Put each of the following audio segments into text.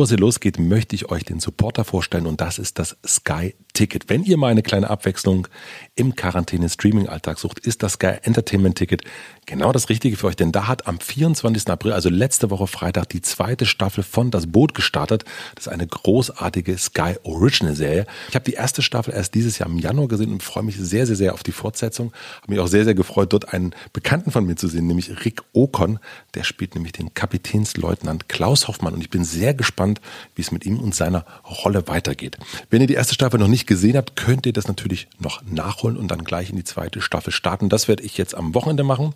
Bevor es hier losgeht, möchte ich euch den Supporter vorstellen und das ist das Sky Ticket. Wenn ihr mal eine kleine Abwechslung im Quarantäne-Streaming-Alltag sucht, ist das Sky Entertainment Ticket genau das Richtige für euch, denn da hat am 24. April, also letzte Woche Freitag, die zweite Staffel von Das Boot gestartet. Das ist eine großartige Sky Original Serie. Ich habe die erste Staffel erst dieses Jahr im Januar gesehen und freue mich sehr, sehr, sehr auf die Fortsetzung. Habe mich auch sehr, sehr gefreut, dort einen Bekannten von mir zu sehen, nämlich Rick Okon. Der spielt nämlich den Kapitänsleutnant Klaus Hoffmann und ich bin sehr gespannt, wie es mit ihm und seiner Rolle weitergeht. Wenn ihr die erste Staffel noch nicht gesehen habt, könnt ihr das natürlich noch nachholen und dann gleich in die zweite Staffel starten. Das werde ich jetzt am Wochenende machen.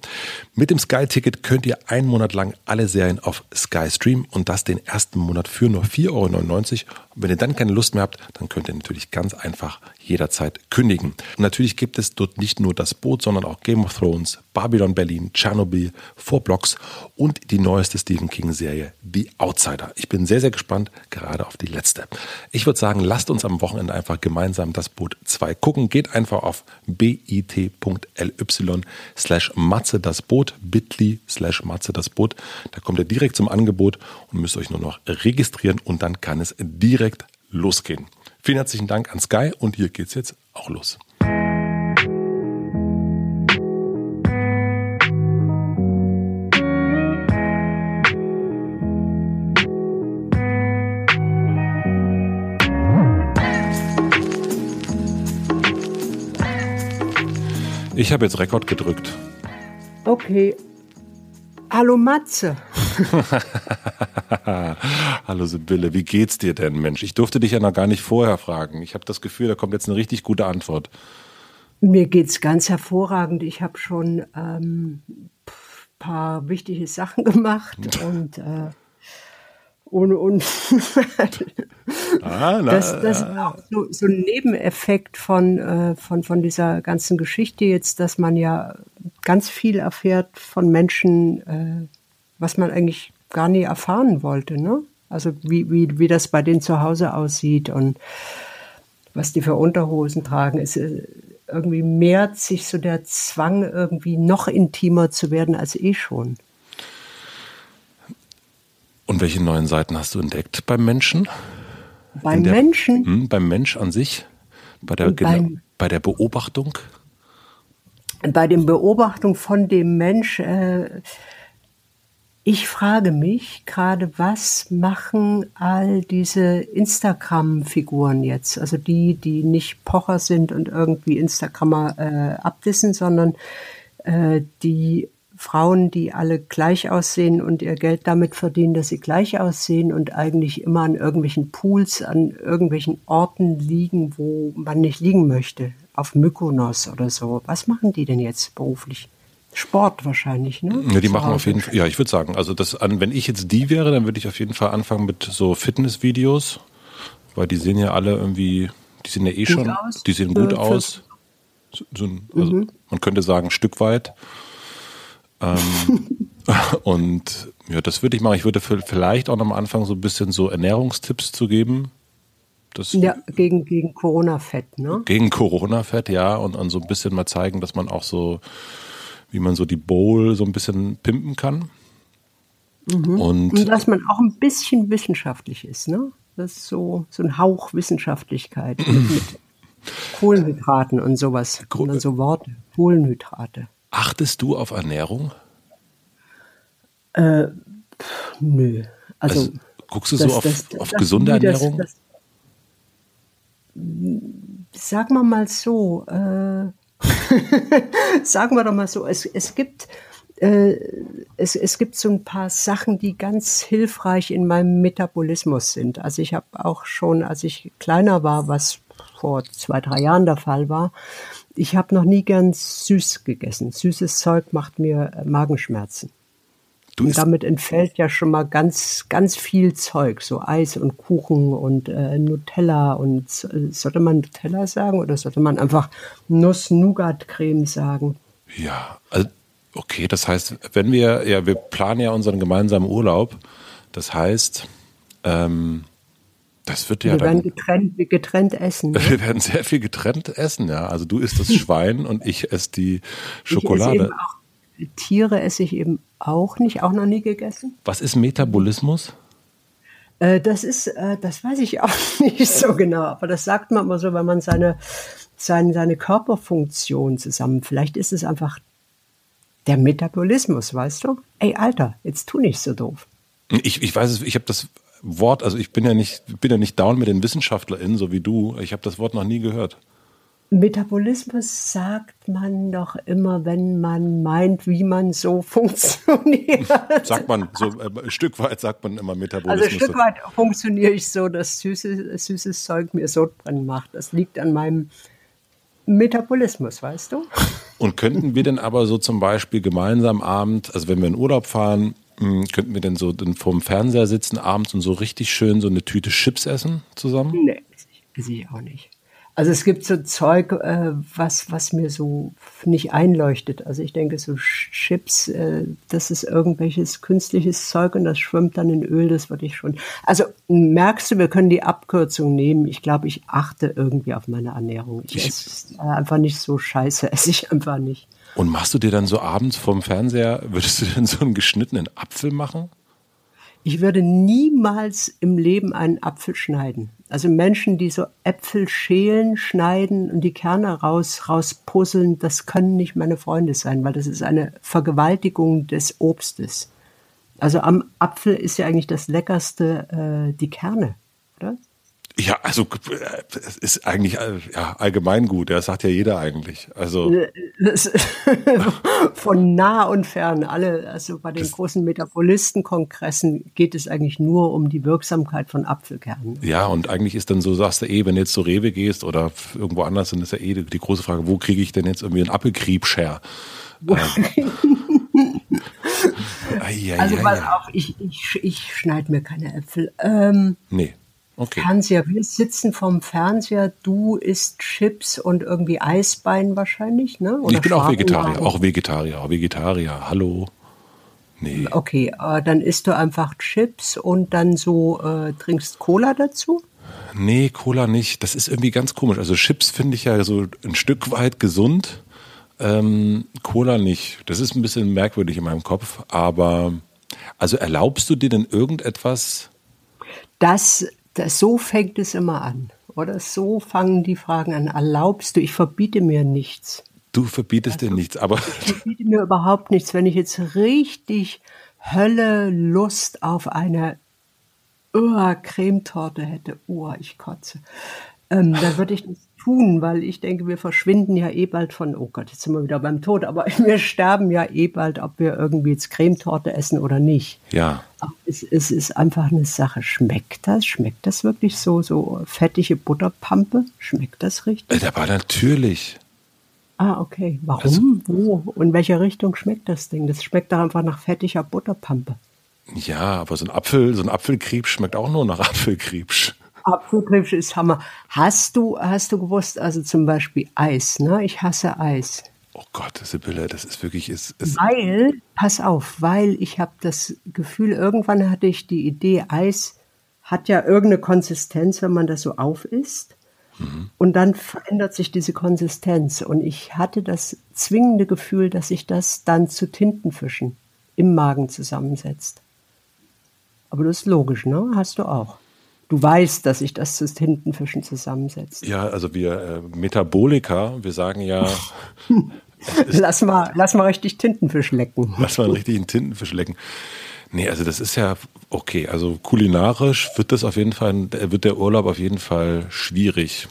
Mit dem Sky-Ticket könnt ihr einen Monat lang alle Serien auf Sky streamen und das den ersten Monat für nur 4,99 Euro. Wenn ihr dann keine Lust mehr habt, dann könnt ihr natürlich ganz einfach jederzeit kündigen. Und natürlich gibt es dort nicht nur das Boot, sondern auch Game of Thrones, Babylon Berlin, Chernobyl, Four Blocks und die neueste Stephen King-Serie The Outsider. Ich bin sehr, sehr gespannt, gerade auf die letzte. Ich würde sagen, lasst uns am Wochenende einfach gemeinsam das Boot 2 gucken. Geht einfach auf bit.ly slash matze das Boot, bit.ly slash matze das Boot. Da kommt ihr direkt zum Angebot und müsst euch nur noch registrieren und dann kann es direkt losgehen. Vielen herzlichen Dank an Sky und hier geht's jetzt auch los. Ich habe jetzt Rekord gedrückt. Okay. Hallo Matze. Hallo Sibylle, wie geht's dir denn, Mensch? Ich durfte dich ja noch gar nicht vorher fragen. Ich habe das Gefühl, da kommt jetzt eine richtig gute Antwort. Mir geht's ganz hervorragend. Ich habe schon ähm, paar wichtige Sachen gemacht und äh, und, und ah, na, das, das ist auch so, so, ein Nebeneffekt von, äh, von, von dieser ganzen Geschichte jetzt, dass man ja ganz viel erfährt von Menschen, äh, was man eigentlich gar nie erfahren wollte. Ne? Also wie, wie, wie das bei denen zu Hause aussieht und was die für Unterhosen tragen. Es, äh, irgendwie mehrt sich so der Zwang, irgendwie noch intimer zu werden als eh schon. Und welche neuen Seiten hast du entdeckt beim Menschen? Beim der, Menschen? Mh, hm, beim Mensch an sich? Bei der, beim, bei der Beobachtung? Bei der Beobachtung von dem Mensch. Äh, ich frage mich gerade, was machen all diese Instagram-Figuren jetzt? Also die, die nicht Pocher sind und irgendwie Instagrammer äh, abdissen, sondern äh, die Frauen, die alle gleich aussehen und ihr Geld damit verdienen, dass sie gleich aussehen und eigentlich immer an irgendwelchen Pools, an irgendwelchen Orten liegen, wo man nicht liegen möchte, auf Mykonos oder so. Was machen die denn jetzt beruflich? Sport wahrscheinlich, ne? Ja, die machen auf jeden Fall, ja, ich würde sagen, also das an, wenn ich jetzt die wäre, dann würde ich auf jeden Fall anfangen mit so Fitnessvideos, weil die sehen ja alle irgendwie, die sehen ja eh gut schon, aus. die sehen gut aus. So, so ein, also mhm. man könnte sagen, ein Stück weit. Ähm, und ja, das würde ich machen. Ich würde vielleicht auch noch am Anfang so ein bisschen so Ernährungstipps zu geben. Das ja, gegen, gegen Corona-Fett, ne? Gegen Corona-Fett, ja. Und, und so ein bisschen mal zeigen, dass man auch so, wie man so die Bowl so ein bisschen pimpen kann. Mhm. Und, und dass man auch ein bisschen wissenschaftlich ist, ne? Das ist so, so ein Hauch Wissenschaftlichkeit mit Kohlenhydraten und sowas. Und dann so Worte. Kohlenhydrate. Achtest du auf Ernährung? Äh, nö. Also, also, guckst du das, so auf, das, auf das, gesunde Ernährung? sagen wir mal so, äh, sagen wir doch mal so, es, es gibt äh, es, es gibt so ein paar Sachen, die ganz hilfreich in meinem Metabolismus sind. Also ich habe auch schon, als ich kleiner war, was vor zwei, drei Jahren der Fall war, ich habe noch nie ganz süß gegessen. Süßes Zeug macht mir äh, Magenschmerzen. Du und damit entfällt ja schon mal ganz, ganz viel Zeug, so Eis und Kuchen und äh, Nutella und äh, sollte man Nutella sagen oder sollte man einfach Nuss-Nougat-Creme sagen? Ja, also okay, das heißt, wenn wir, ja, wir planen ja unseren gemeinsamen Urlaub, das heißt, ähm, das wird ja wir werden getrennt, getrennt essen. Ne? Wir werden sehr viel getrennt essen, ja. Also du isst das Schwein und ich esse die Schokolade. Esse auch, Tiere esse ich eben auch nicht, auch noch nie gegessen. Was ist Metabolismus? Äh, das ist, äh, das weiß ich auch nicht so genau, aber das sagt man immer so, wenn man seine, seine, seine Körperfunktion zusammen, vielleicht ist es einfach der Metabolismus, weißt du? Ey, Alter, jetzt tu nicht so doof. Ich, ich weiß es, ich habe das Wort, also ich bin ja nicht, bin ja nicht down mit den WissenschaftlerInnen, so wie du. Ich habe das Wort noch nie gehört. Metabolismus sagt man doch immer, wenn man meint, wie man so funktioniert. sagt man, so äh, ein Stück weit sagt man immer Metabolismus. Also ein Stück weit funktioniere ich so, dass süßes, süßes Zeug mir Sodbrennen macht. Das liegt an meinem Metabolismus, weißt du? Und könnten wir denn aber so zum Beispiel gemeinsam abend, also wenn wir in Urlaub fahren, könnten wir denn so vorm Fernseher sitzen abends und so richtig schön so eine Tüte Chips essen zusammen? Nee, sehe ich auch nicht. Also es gibt so Zeug, äh, was, was mir so nicht einleuchtet. Also ich denke, so Chips, äh, das ist irgendwelches künstliches Zeug und das schwimmt dann in Öl, das würde ich schon. Also merkst du, wir können die Abkürzung nehmen. Ich glaube, ich achte irgendwie auf meine Ernährung. Ich, ich esse einfach nicht so scheiße, esse ich einfach nicht. Und machst du dir dann so abends vom Fernseher, würdest du denn so einen geschnittenen Apfel machen? Ich würde niemals im Leben einen Apfel schneiden. Also Menschen, die so Äpfel schälen, schneiden und die Kerne raus, rauspuzzeln, das können nicht meine Freunde sein, weil das ist eine Vergewaltigung des Obstes. Also am Apfel ist ja eigentlich das Leckerste äh, die Kerne, oder? Ja, also äh, es ist eigentlich äh, ja, allgemein gut, das sagt ja jeder eigentlich. Also von nah und fern, alle, also bei den großen Metabolisten-Kongressen geht es eigentlich nur um die Wirksamkeit von Apfelkernen. Ja, und eigentlich ist dann so, sagst du eh, wenn du jetzt zur Rewe gehst oder irgendwo anders, dann ist ja eh die, die große Frage, wo kriege ich denn jetzt irgendwie einen Apfelkriebscher? ähm. also pass auf, ich, ich, ich schneide mir keine Äpfel. Ähm, nee. Okay. Fernseher. Wir sitzen vorm Fernseher, du isst Chips und irgendwie Eisbein wahrscheinlich, ne? Oder ich bin auch Vegetarier, auch Vegetarier, auch Vegetarier. Hallo. Nee. Okay, äh, dann isst du einfach Chips und dann so äh, trinkst Cola dazu? Nee, Cola nicht. Das ist irgendwie ganz komisch. Also Chips finde ich ja so ein Stück weit gesund. Ähm, Cola nicht. Das ist ein bisschen merkwürdig in meinem Kopf. Aber also erlaubst du dir denn irgendetwas? Das das, so fängt es immer an. Oder so fangen die Fragen an. Erlaubst du, ich verbiete mir nichts. Du verbietest also, dir nichts, aber. Ich verbiete mir überhaupt nichts. Wenn ich jetzt richtig Hölle Lust auf eine oh, Cremetorte hätte, oh, ich kotze, ähm, dann würde ich das tun, weil ich denke, wir verschwinden ja eh bald von, oh Gott, jetzt sind wir wieder beim Tod, aber wir sterben ja eh bald, ob wir irgendwie jetzt Cremetorte essen oder nicht. Ja. Es, es ist einfach eine Sache. Schmeckt das? Schmeckt das wirklich so, so fettige Butterpampe? Schmeckt das richtig? Äh, aber natürlich. Ah, okay. Warum? Also, Wo? In welcher Richtung schmeckt das Ding? Das schmeckt doch einfach nach fettiger Butterpampe. Ja, aber so ein Apfel, so ein Apfelkriebsch schmeckt auch nur nach Apfelkriebsch. Apfelkrebs ist Hammer. Hast du, hast du gewusst, also zum Beispiel Eis, ne? Ich hasse Eis. Oh Gott, Sibylle, das ist wirklich, ist, ist Weil, pass auf, weil ich habe das Gefühl, irgendwann hatte ich die Idee, Eis hat ja irgendeine Konsistenz, wenn man das so aufisst. Mhm. Und dann verändert sich diese Konsistenz. Und ich hatte das zwingende Gefühl, dass sich das dann zu Tintenfischen im Magen zusammensetzt. Aber das ist logisch, ne? Hast du auch. Du weißt, dass sich das zu Tintenfischen zusammensetzt. Ja, also wir äh, Metaboliker, wir sagen ja. lass, mal, lass mal richtig Tintenfisch lecken. Lass mal richtig einen Tintenfisch lecken. Nee, also das ist ja okay. Also kulinarisch wird das auf jeden Fall, wird der Urlaub auf jeden Fall schwierig,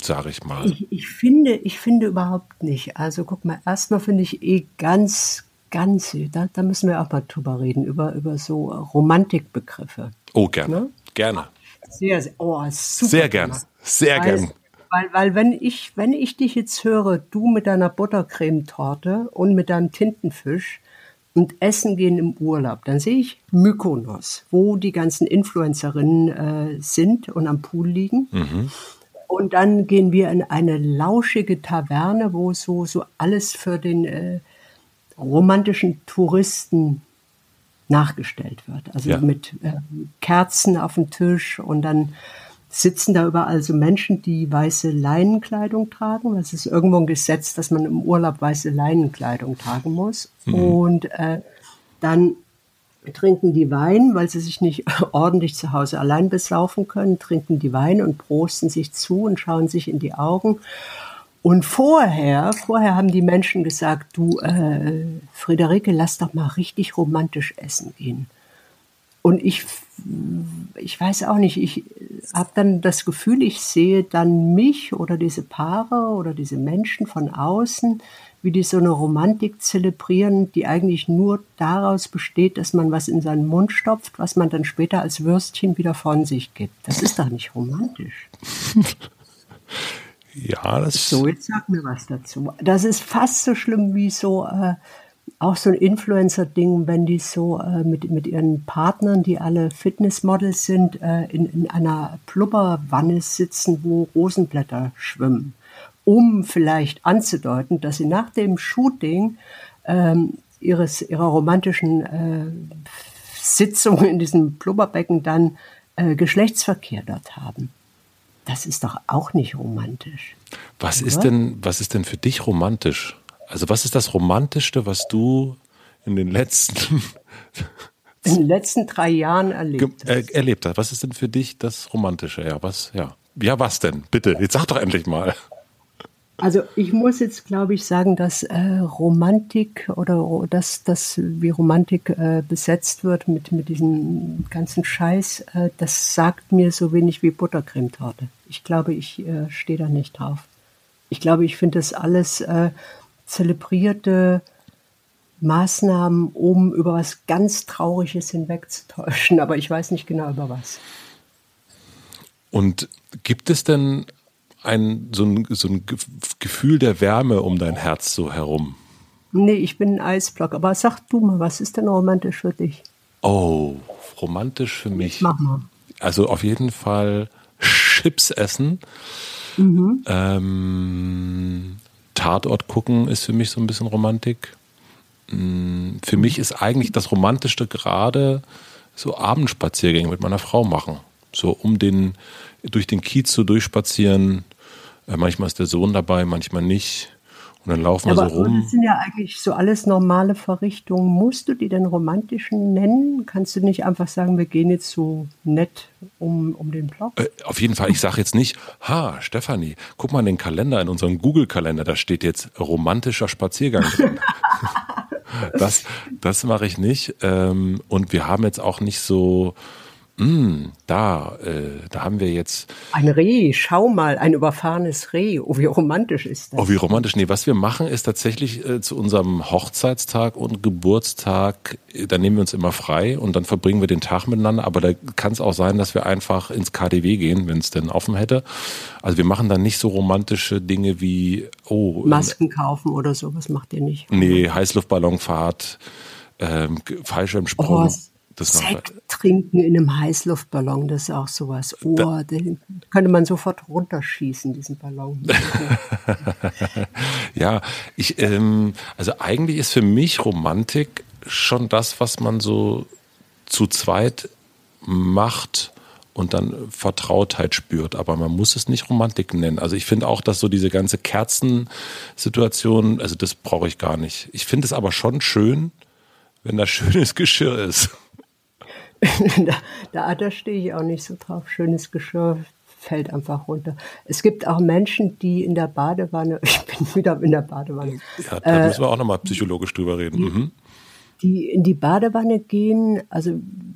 sage ich mal. Ich, ich, finde, ich finde überhaupt nicht. Also guck mal, erstmal finde ich eh ganz, ganz, da, da müssen wir auch mal drüber reden, über, über so Romantikbegriffe. Oh, gerne. Ne? Gerne. Sehr, sehr, oh, super. Sehr gern, sehr weil, gern. Weil, weil wenn ich, wenn ich dich jetzt höre, du mit deiner Buttercremetorte und mit deinem Tintenfisch und essen gehen im Urlaub, dann sehe ich Mykonos, wo die ganzen Influencerinnen äh, sind und am Pool liegen. Mhm. Und dann gehen wir in eine lauschige Taverne, wo so, so alles für den äh, romantischen Touristen nachgestellt wird. Also ja. mit äh, Kerzen auf dem Tisch und dann sitzen da überall so Menschen, die weiße Leinenkleidung tragen. Es ist irgendwo ein Gesetz, dass man im Urlaub weiße Leinenkleidung tragen muss. Mhm. Und äh, dann trinken die Wein, weil sie sich nicht ordentlich zu Hause allein besaufen können, trinken die Wein und prosten sich zu und schauen sich in die Augen. Und vorher, vorher haben die Menschen gesagt, du, äh, Friederike, lass doch mal richtig romantisch essen gehen. Und ich, ich weiß auch nicht, ich habe dann das Gefühl, ich sehe dann mich oder diese Paare oder diese Menschen von außen, wie die so eine Romantik zelebrieren, die eigentlich nur daraus besteht, dass man was in seinen Mund stopft, was man dann später als Würstchen wieder von sich gibt. Das ist doch nicht romantisch. ja, das So, jetzt sag mir was dazu. Das ist fast so schlimm wie so äh, auch so ein Influencer-Ding, wenn die so äh, mit, mit ihren Partnern, die alle Fitnessmodels sind, äh, in, in einer Blubberwanne sitzen, wo Rosenblätter schwimmen um vielleicht anzudeuten, dass sie nach dem Shooting ähm, ihres, ihrer romantischen äh, Sitzung in diesem Blubberbecken dann äh, Geschlechtsverkehr dort haben. Das ist doch auch nicht romantisch. Was oder? ist denn, was ist denn für dich romantisch? Also was ist das Romantischste, was du in den letzten in den letzten drei Jahren erlebt hast? Äh, erlebt hast? Was ist denn für dich das Romantische? Ja, was? Ja, ja, was denn? Bitte, jetzt sag doch endlich mal. Also ich muss jetzt, glaube ich, sagen, dass äh, Romantik oder dass das wie Romantik äh, besetzt wird mit mit diesem ganzen Scheiß, äh, das sagt mir so wenig wie Buttercremetorte. Ich glaube, ich äh, stehe da nicht drauf. Ich glaube, ich finde das alles äh, zelebrierte Maßnahmen, um über was ganz Trauriges hinwegzutäuschen, aber ich weiß nicht genau über was. Und gibt es denn ein, so, ein, so ein Gefühl der Wärme um dein Herz so herum? Nee, ich bin ein Eisblock. Aber sag du mal, was ist denn romantisch für dich? Oh, romantisch für mich. Mach mal. Also auf jeden Fall Chips essen. Mhm. Ähm, Tatort gucken ist für mich so ein bisschen Romantik. Mm, für mich ist eigentlich das Romantischste gerade so Abendspaziergänge mit meiner Frau machen. So um den, durch den Kiez so durchspazieren, manchmal ist der Sohn dabei, manchmal nicht. Und dann laufen wir aber, so rum. Das sind ja eigentlich so alles normale Verrichtungen. Musst du die denn romantischen nennen? Kannst du nicht einfach sagen, wir gehen jetzt so nett um, um den Block? Äh, auf jeden Fall. Ich sage jetzt nicht, ha, Stefanie, guck mal in den Kalender, in unserem Google-Kalender, da steht jetzt romantischer Spaziergang drin. das das mache ich nicht. Ähm, und wir haben jetzt auch nicht so Mm, da, äh, da haben wir jetzt. Ein Reh, schau mal, ein überfahrenes Reh. Oh, wie romantisch ist das? Oh, wie romantisch. Nee, was wir machen, ist tatsächlich äh, zu unserem Hochzeitstag und Geburtstag, äh, da nehmen wir uns immer frei und dann verbringen wir den Tag miteinander. Aber da kann es auch sein, dass wir einfach ins KDW gehen, wenn es denn offen hätte. Also wir machen dann nicht so romantische Dinge wie, oh. Masken kaufen oder so, was macht ihr nicht? Nee, Heißluftballonfahrt, ähm, Fallschirmsprung. Oh, das Sekt trinken in einem Heißluftballon, das ist auch sowas. Oh, da, den könnte man sofort runterschießen, diesen Ballon. ja, ich, ähm, also eigentlich ist für mich Romantik schon das, was man so zu zweit macht und dann Vertrautheit spürt. Aber man muss es nicht Romantik nennen. Also ich finde auch, dass so diese ganze Kerzensituation, also das brauche ich gar nicht. Ich finde es aber schon schön, wenn da schönes Geschirr ist. da, da, da stehe ich auch nicht so drauf. Schönes Geschirr fällt einfach runter. Es gibt auch Menschen, die in der Badewanne, ich bin wieder in der Badewanne. Ja, da äh, müssen wir auch nochmal psychologisch drüber reden. Die, mhm. die in die Badewanne gehen, also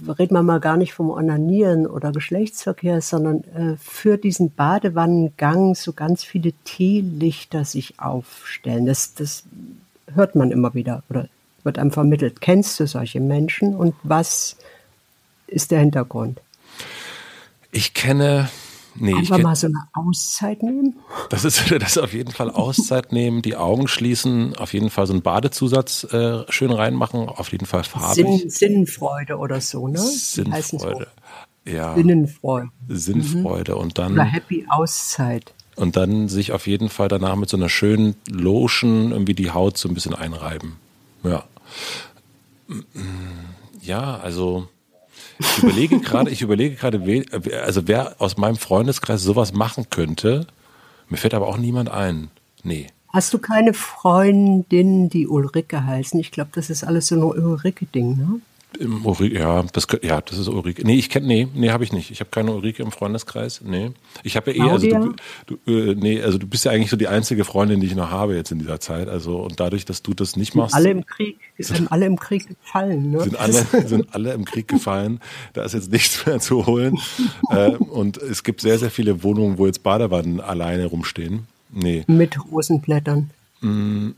reden wir mal gar nicht vom Onanieren oder Geschlechtsverkehr, sondern äh, für diesen Badewannengang so ganz viele Teelichter sich aufstellen. Das, das hört man immer wieder oder wird einem vermittelt. Kennst du solche Menschen und was ist der Hintergrund. Ich kenne. Nee, Einfach mal so eine Auszeit nehmen? Das ist, das ist auf jeden Fall Auszeit nehmen, die Augen schließen, auf jeden Fall so einen Badezusatz äh, schön reinmachen, auf jeden Fall farbig. Sinn, Sinnfreude oder so, ne? Sinnfreude. Ja. Sinnenfreude. Sinnfreude mhm. und dann. Oder Happy Auszeit. Und dann sich auf jeden Fall danach mit so einer schönen Lotion irgendwie die Haut so ein bisschen einreiben. Ja. Ja, also ich überlege gerade, ich überlege gerade, also wer aus meinem Freundeskreis sowas machen könnte. Mir fällt aber auch niemand ein. Nee. Hast du keine Freundin, die Ulrike heißen? Ich glaube, das ist alles so ein Ulrike-Ding, ne? Im Ulrike, ja, das, ja, das ist Ulrike. Nee, ich kenne, nee, nee, habe ich nicht. Ich habe keine Ulrike im Freundeskreis. Nee. Ich habe ja eh, also du, du, äh, nee, also du bist ja eigentlich so die einzige Freundin, die ich noch habe jetzt in dieser Zeit. Also und dadurch, dass du das nicht machst. Alle im Krieg, sind alle im Krieg gefallen, ne? Sind alle, sind alle im Krieg gefallen. Da ist jetzt nichts mehr zu holen. äh, und es gibt sehr, sehr viele Wohnungen, wo jetzt Badewannen alleine rumstehen. Nee. Mit Rosenblättern. Mm,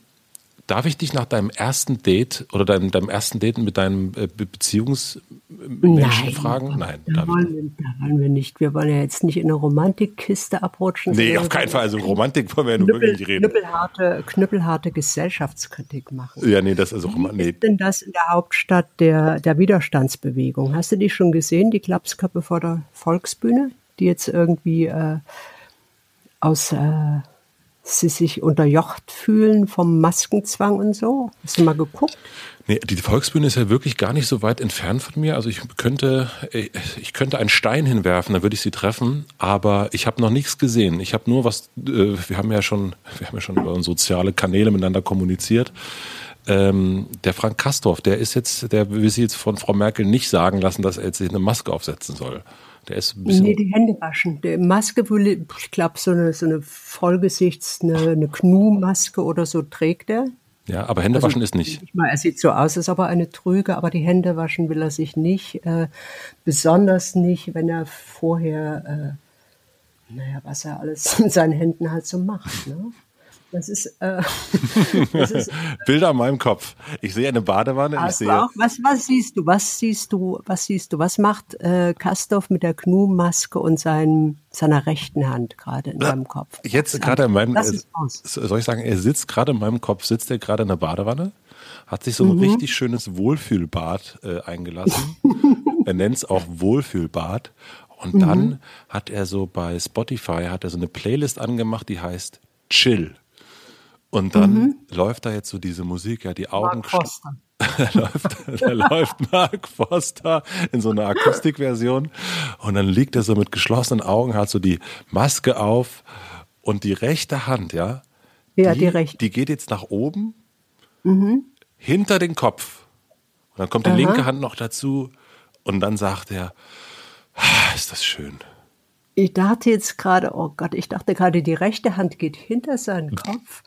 Darf ich dich nach deinem ersten Date oder deinem, deinem ersten Date mit deinem äh, Beziehungsmenschen Nein, fragen? Nein, da wollen, wir, da wollen, wir, nicht. Wir wollen ja jetzt nicht in eine Romantikkiste abrutschen. Nee, auf keinen Fall. Also Romantik wollen wir ja nur wirklich nicht reden. Knüppelharte, knüppelharte Gesellschaftskritik machen. Ja, nee, das ist auch immer. Nee. ist denn das in der Hauptstadt der, der Widerstandsbewegung? Hast du die schon gesehen, die Klapsköppe vor der Volksbühne, die jetzt irgendwie äh, aus äh, sie sich unterjocht fühlen vom Maskenzwang und so? Hast du mal geguckt? Nee, die Volksbühne ist ja wirklich gar nicht so weit entfernt von mir. Also ich könnte, ich könnte einen Stein hinwerfen, dann würde ich sie treffen, aber ich habe noch nichts gesehen. Ich habe nur was, äh, wir haben ja schon, wir haben ja schon über soziale Kanäle miteinander kommuniziert. Ähm, der Frank Kastorf, der ist jetzt, der will sich jetzt von Frau Merkel nicht sagen lassen, dass er jetzt sich eine Maske aufsetzen soll. Der ist ein bisschen. Nee, die Hände waschen. Die Maske, ich glaube, so eine, so eine Vollgesichts-, eine, eine Knu-Maske oder so trägt er. Ja, aber Hände also, waschen ist nicht. Ich meine, er sieht so aus, als ob er eine trüge, aber die Hände waschen will er sich nicht. Äh, besonders nicht, wenn er vorher, äh, naja, was er alles mit seinen Händen halt so macht. Ne? Das ist, äh, das ist Bilder in meinem Kopf. Ich sehe eine Badewanne. Ich sehe auch, was, was siehst du? Was siehst du? Was siehst du? Was macht äh, Kastorf mit der Gnu-Maske und seinem, seiner rechten Hand gerade in deinem Kopf? Jetzt gerade in meinem, äh, soll ich sagen, er sitzt gerade in meinem Kopf, sitzt er gerade in der Badewanne, hat sich so ein mhm. richtig schönes Wohlfühlbad äh, eingelassen. er nennt es auch Wohlfühlbad. Und mhm. dann hat er so bei Spotify hat er so eine Playlist angemacht, die heißt Chill. Und dann mhm. läuft da jetzt so diese Musik, ja, die Augen. da, läuft, da läuft Mark Foster in so einer Akustikversion und dann liegt er so mit geschlossenen Augen, hat so die Maske auf und die rechte Hand, ja, ja die, die rechte. Die geht jetzt nach oben, mhm. hinter den Kopf. Und dann kommt die Aha. linke Hand noch dazu und dann sagt er, ah, ist das schön. Ich dachte jetzt gerade, oh Gott, ich dachte gerade, die rechte Hand geht hinter seinen Kopf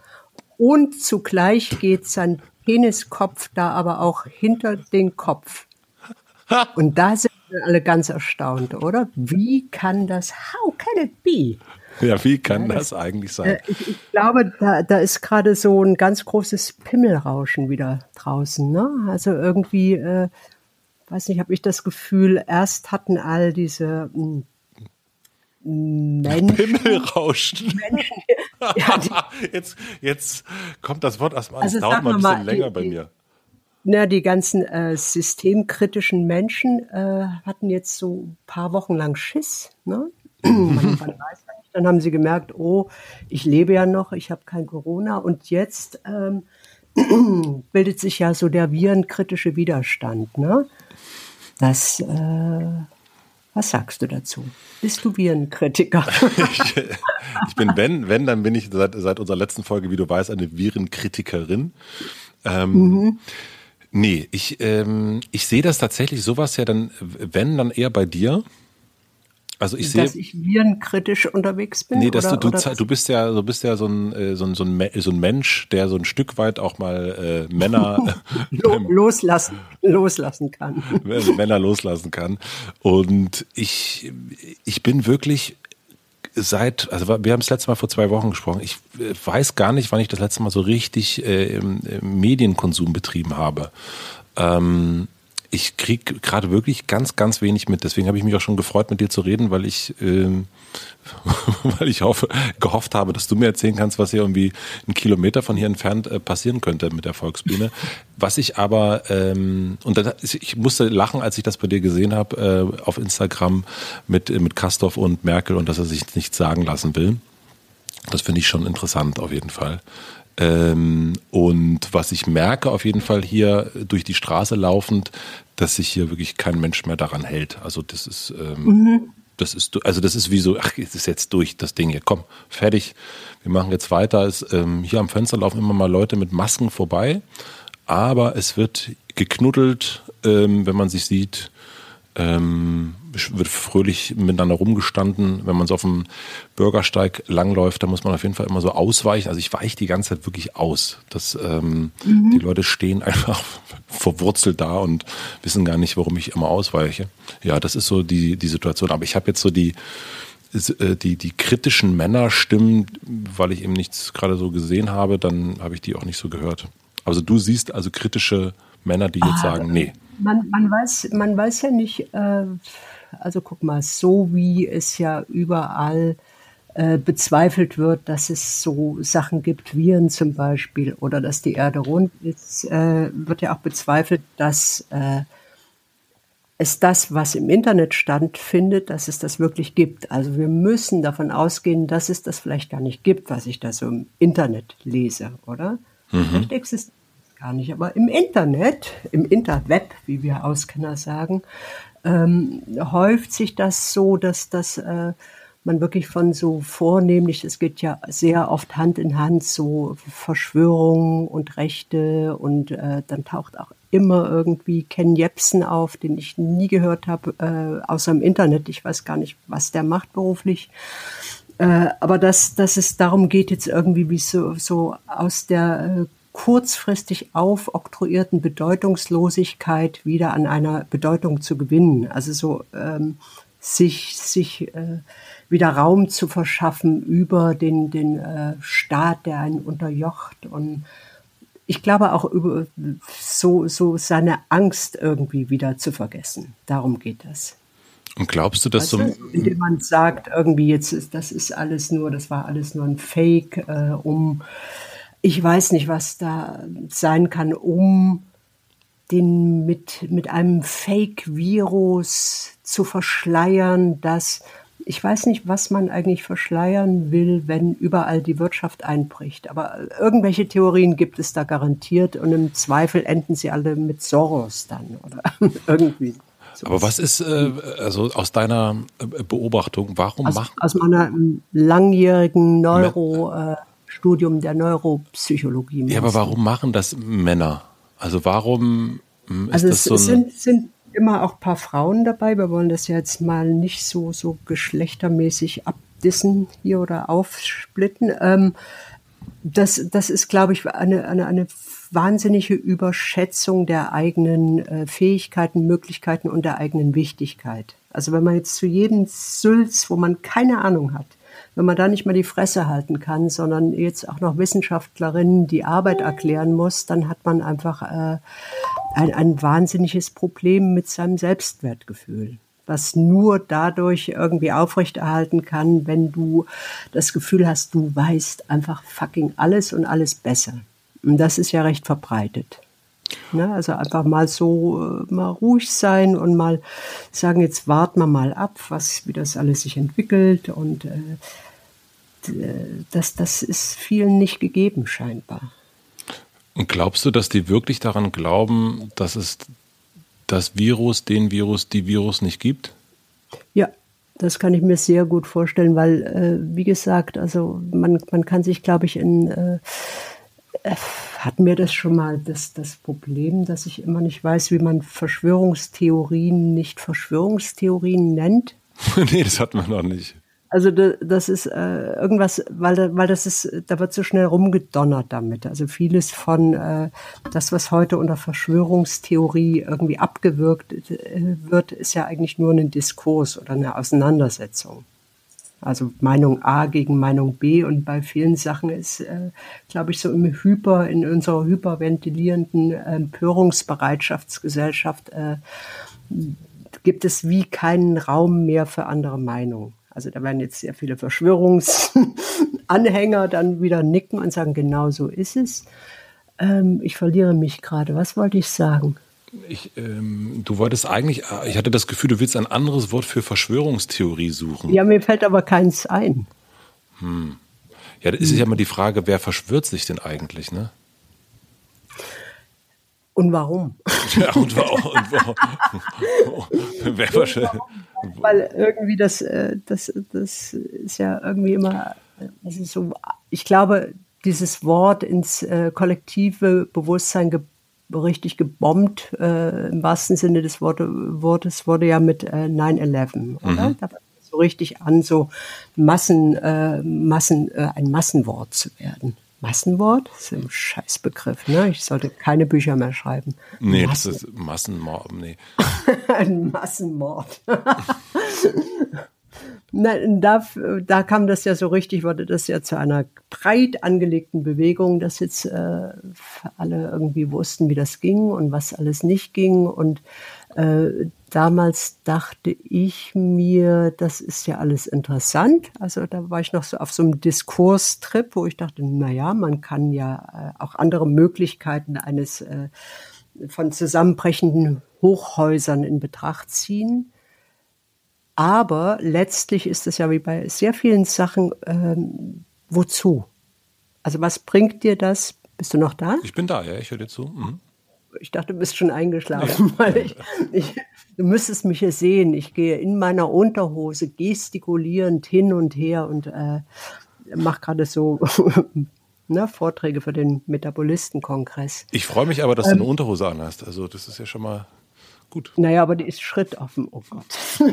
und zugleich geht sein Peniskopf da aber auch hinter den Kopf. Und da sind wir alle ganz erstaunt, oder? Wie kann das, how can it be? Ja, wie kann ja, das, das, eigentlich sein? Äh, ich, ich, glaube, da, da ist gerade so ein ganz großes Pimmelrauschen wieder draußen. Ne? Also irgendwie, äh, weiß nicht, habe ich das Gefühl, erst hatten all diese mh, hm, Menschen. Pimmelrauschen. Menschen, ja, jetzt, jetzt kommt das Wort erstmal, also es dauert mal ein bisschen mal, länger die, bei mir. Na, die ganzen äh, systemkritischen Menschen äh, hatten jetzt so ein paar Wochen lang Schiss. Ne? man, man. Dann haben sie gemerkt, oh, ich lebe ja noch, ich habe kein Corona. Und jetzt ähm, bildet sich ja so der virenkritische Widerstand. Ne? Das äh, was sagst du dazu? Bist du Virenkritiker? ich, ich, bin, wenn, wenn, dann bin ich seit, seit unserer letzten Folge, wie du weißt, eine Virenkritikerin. Ähm, mhm. Nee, ich, ähm, ich sehe das tatsächlich sowas ja dann, wenn, dann eher bei dir. Also ich sehe, dass ich virenkritisch unterwegs bin. Nee, dass oder, du, du, du bist ja, du bist ja so ein, äh, so ein, so ein, so ein Mensch, der so ein Stück weit auch mal äh, Männer loslassen, loslassen kann. Männer loslassen kann. Und ich, ich bin wirklich seit, also wir haben das letzte Mal vor zwei Wochen gesprochen. Ich äh, weiß gar nicht, wann ich das letzte Mal so richtig äh, im, im Medienkonsum betrieben habe. Ähm, ich kriege gerade wirklich ganz, ganz wenig mit. Deswegen habe ich mich auch schon gefreut, mit dir zu reden, weil ich, ähm, weil ich hoffe, gehofft habe, dass du mir erzählen kannst, was hier irgendwie einen Kilometer von hier entfernt äh, passieren könnte mit der Volksbühne. Was ich aber, ähm, und dann, ich musste lachen, als ich das bei dir gesehen habe äh, auf Instagram mit, mit Kastorf und Merkel und dass er sich nichts sagen lassen will. Das finde ich schon interessant auf jeden Fall. Ähm, und was ich merke auf jeden Fall hier durch die Straße laufend, dass sich hier wirklich kein Mensch mehr daran hält. Also das ist, ähm, mhm. das ist, also das ist wie so, ach, es ist jetzt durch das Ding hier, komm, fertig. Wir machen jetzt weiter. Es, ähm, hier am Fenster laufen immer mal Leute mit Masken vorbei, aber es wird geknuddelt, wenn man sich sieht. Ähm, wird fröhlich miteinander rumgestanden. Wenn man so auf dem Bürgersteig langläuft, da muss man auf jeden Fall immer so ausweichen. Also ich weiche die ganze Zeit wirklich aus. Das, ähm, mhm. Die Leute stehen einfach verwurzelt da und wissen gar nicht, warum ich immer ausweiche. Ja, das ist so die, die Situation. Aber ich habe jetzt so die, äh, die, die kritischen Männerstimmen, weil ich eben nichts gerade so gesehen habe, dann habe ich die auch nicht so gehört. Also du siehst also kritische Männer, die jetzt ah, sagen, nee. Man, man, weiß, man weiß ja nicht, äh, also guck mal, so wie es ja überall äh, bezweifelt wird, dass es so Sachen gibt, Viren zum Beispiel, oder dass die Erde rund ist, äh, wird ja auch bezweifelt, dass äh, es das, was im Internet stand, findet, dass es das wirklich gibt. Also wir müssen davon ausgehen, dass es das vielleicht gar nicht gibt, was ich da so im Internet lese, oder? Mhm. Vielleicht existiert gar nicht. Aber im Internet, im Interweb, wie wir Auskenner sagen, ähm, häuft sich das so, dass das äh, man wirklich von so vornehmlich, es geht ja sehr oft Hand in Hand, so Verschwörungen und Rechte und äh, dann taucht auch immer irgendwie Ken Jebsen auf, den ich nie gehört habe, äh, außer im Internet. Ich weiß gar nicht, was der macht beruflich. Äh, aber dass, dass es darum geht, jetzt irgendwie wie so, so aus der äh, kurzfristig aufoktroyierten Bedeutungslosigkeit wieder an einer Bedeutung zu gewinnen. Also so ähm, sich, sich äh, wieder Raum zu verschaffen über den, den äh, Staat, der einen unterjocht und ich glaube auch über so, so seine Angst irgendwie wieder zu vergessen. Darum geht das. Und glaubst du, dass so. Indem man sagt, irgendwie jetzt ist, das ist alles nur, das war alles nur ein Fake, äh, um ich weiß nicht, was da sein kann, um den mit, mit einem Fake-Virus zu verschleiern, dass ich weiß nicht, was man eigentlich verschleiern will, wenn überall die Wirtschaft einbricht. Aber irgendwelche Theorien gibt es da garantiert und im Zweifel enden sie alle mit Soros dann oder irgendwie. Aber was ist äh, also aus deiner äh, Beobachtung, warum aus, macht aus meiner langjährigen Neuro äh, Studium der Neuropsychologie. Ja, aber warum machen das Männer? Also warum hm, ist also das so? Es sind, sind immer auch ein paar Frauen dabei. Wir wollen das ja jetzt mal nicht so, so geschlechtermäßig abdissen hier oder aufsplitten. Ähm, das, das ist, glaube ich, eine, eine, eine wahnsinnige Überschätzung der eigenen äh, Fähigkeiten, Möglichkeiten und der eigenen Wichtigkeit. Also wenn man jetzt zu jedem Sülz, wo man keine Ahnung hat, wenn man da nicht mal die Fresse halten kann, sondern jetzt auch noch Wissenschaftlerinnen die Arbeit erklären muss, dann hat man einfach äh, ein, ein wahnsinniges Problem mit seinem Selbstwertgefühl was nur dadurch irgendwie aufrechterhalten kann, wenn du das Gefühl hast, du weißt einfach fucking alles und alles besser. Und das ist ja recht verbreitet. Ne? Also einfach mal so äh, mal ruhig sein und mal sagen, jetzt warten wir mal ab, was, wie das alles sich entwickelt und äh, das, das ist vielen nicht gegeben scheinbar. Und glaubst du, dass die wirklich daran glauben, dass es das Virus, den Virus, die Virus nicht gibt? Ja, das kann ich mir sehr gut vorstellen, weil, äh, wie gesagt, also man, man kann sich, glaube ich, in äh, äh hatten wir das schon mal, das, das Problem, dass ich immer nicht weiß, wie man Verschwörungstheorien nicht Verschwörungstheorien nennt? nee, das hatten wir noch nicht. Also das ist äh, irgendwas, weil, weil das ist, da wird so schnell rumgedonnert damit. Also vieles von äh, das, was heute unter Verschwörungstheorie irgendwie abgewirkt äh, wird, ist ja eigentlich nur ein Diskurs oder eine Auseinandersetzung. Also Meinung A gegen Meinung B und bei vielen Sachen ist, äh, glaube ich, so im Hyper, in unserer hyperventilierenden Empörungsbereitschaftsgesellschaft äh, gibt es wie keinen Raum mehr für andere Meinungen. Also da werden jetzt sehr viele Verschwörungsanhänger dann wieder nicken und sagen, genau so ist es. Ähm, ich verliere mich gerade. Was wollte ich sagen? Ich, ähm, du wolltest eigentlich, äh, ich hatte das Gefühl, du willst ein anderes Wort für Verschwörungstheorie suchen. Ja, mir fällt aber keins ein. Hm. Ja, da ist hm. ja immer die Frage, wer verschwört sich denn eigentlich, ne? Und warum? Ja, und warum? Und warum? wer verschwört? weil irgendwie das, äh, das, das ist ja irgendwie immer, also so, ich glaube, dieses Wort ins äh, kollektive Bewusstsein richtig gebombt, äh, im wahrsten Sinne des Worte, Wortes, wurde ja mit äh, 9-11, oder? Mhm. Da war so richtig an, so Massen, äh, Massen, äh, ein Massenwort zu werden. Massenwort? Das ist ein Scheißbegriff, ne? Ich sollte keine Bücher mehr schreiben. Nee, Massen. das ist Massenmord, nee. ein Massenmord. Nein, da, da kam das ja so richtig, wurde das ja zu einer breit angelegten Bewegung, dass jetzt äh, alle irgendwie wussten, wie das ging und was alles nicht ging. Und äh, damals dachte ich mir, das ist ja alles interessant. Also da war ich noch so auf so einem Diskurstrip, wo ich dachte, na ja, man kann ja äh, auch andere Möglichkeiten eines äh, von zusammenbrechenden Hochhäusern in Betracht ziehen. Aber letztlich ist es ja wie bei sehr vielen Sachen, ähm, wozu? Also was bringt dir das? Bist du noch da? Ich bin da, ja, ich höre dir zu. Mhm. Ich dachte, du bist schon eingeschlafen, weil ich, ich, du müsstest mich hier sehen. Ich gehe in meiner Unterhose gestikulierend hin und her und äh, mache gerade so ne, Vorträge für den Metabolistenkongress. Ich freue mich aber, dass ähm, du eine Unterhose anhast. Also das ist ja schon mal Gut. Naja, aber die ist schrittoffen. Oh Gott.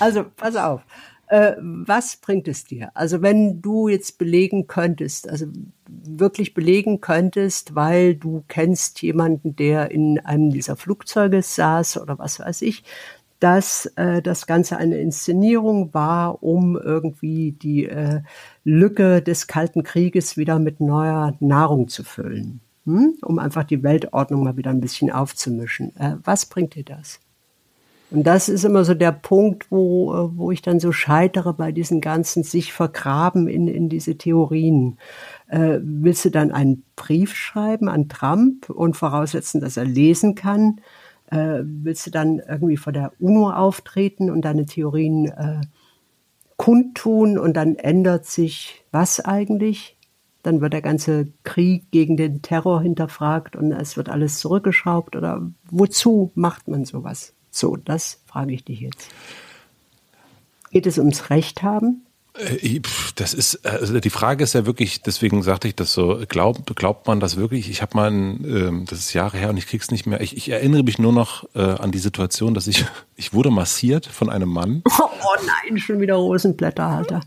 also, pass auf. Äh, was bringt es dir? Also, wenn du jetzt belegen könntest, also wirklich belegen könntest, weil du kennst jemanden, der in einem dieser Flugzeuge saß oder was weiß ich, dass äh, das Ganze eine Inszenierung war, um irgendwie die äh, Lücke des Kalten Krieges wieder mit neuer Nahrung zu füllen hm? um einfach die Weltordnung mal wieder ein bisschen aufzumischen. Äh, was bringt dir das? Und das ist immer so der Punkt, wo, äh, wo ich dann so scheitere bei diesen ganzen sich vergraben in, in diese Theorien. Äh, willst du dann einen Brief schreiben an Trump und voraussetzen, dass er lesen kann? Äh, willst du dann irgendwie vor der UNO auftreten und deine Theorien äh, kundtun und dann ändert sich was eigentlich? dann wird der ganze Krieg gegen den Terror hinterfragt und es wird alles zurückgeschraubt oder wozu macht man sowas? So, das frage ich dich jetzt. Geht es ums Recht haben? Äh, das ist, also die Frage ist ja wirklich, deswegen sagte ich das so, glaubt, glaubt man das wirklich? Ich habe mal, ein, ähm, das ist Jahre her und ich krieg's nicht mehr. Ich, ich erinnere mich nur noch äh, an die Situation, dass ich, ich wurde massiert von einem Mann. Oh nein, schon wieder Rosenblätter, Alter.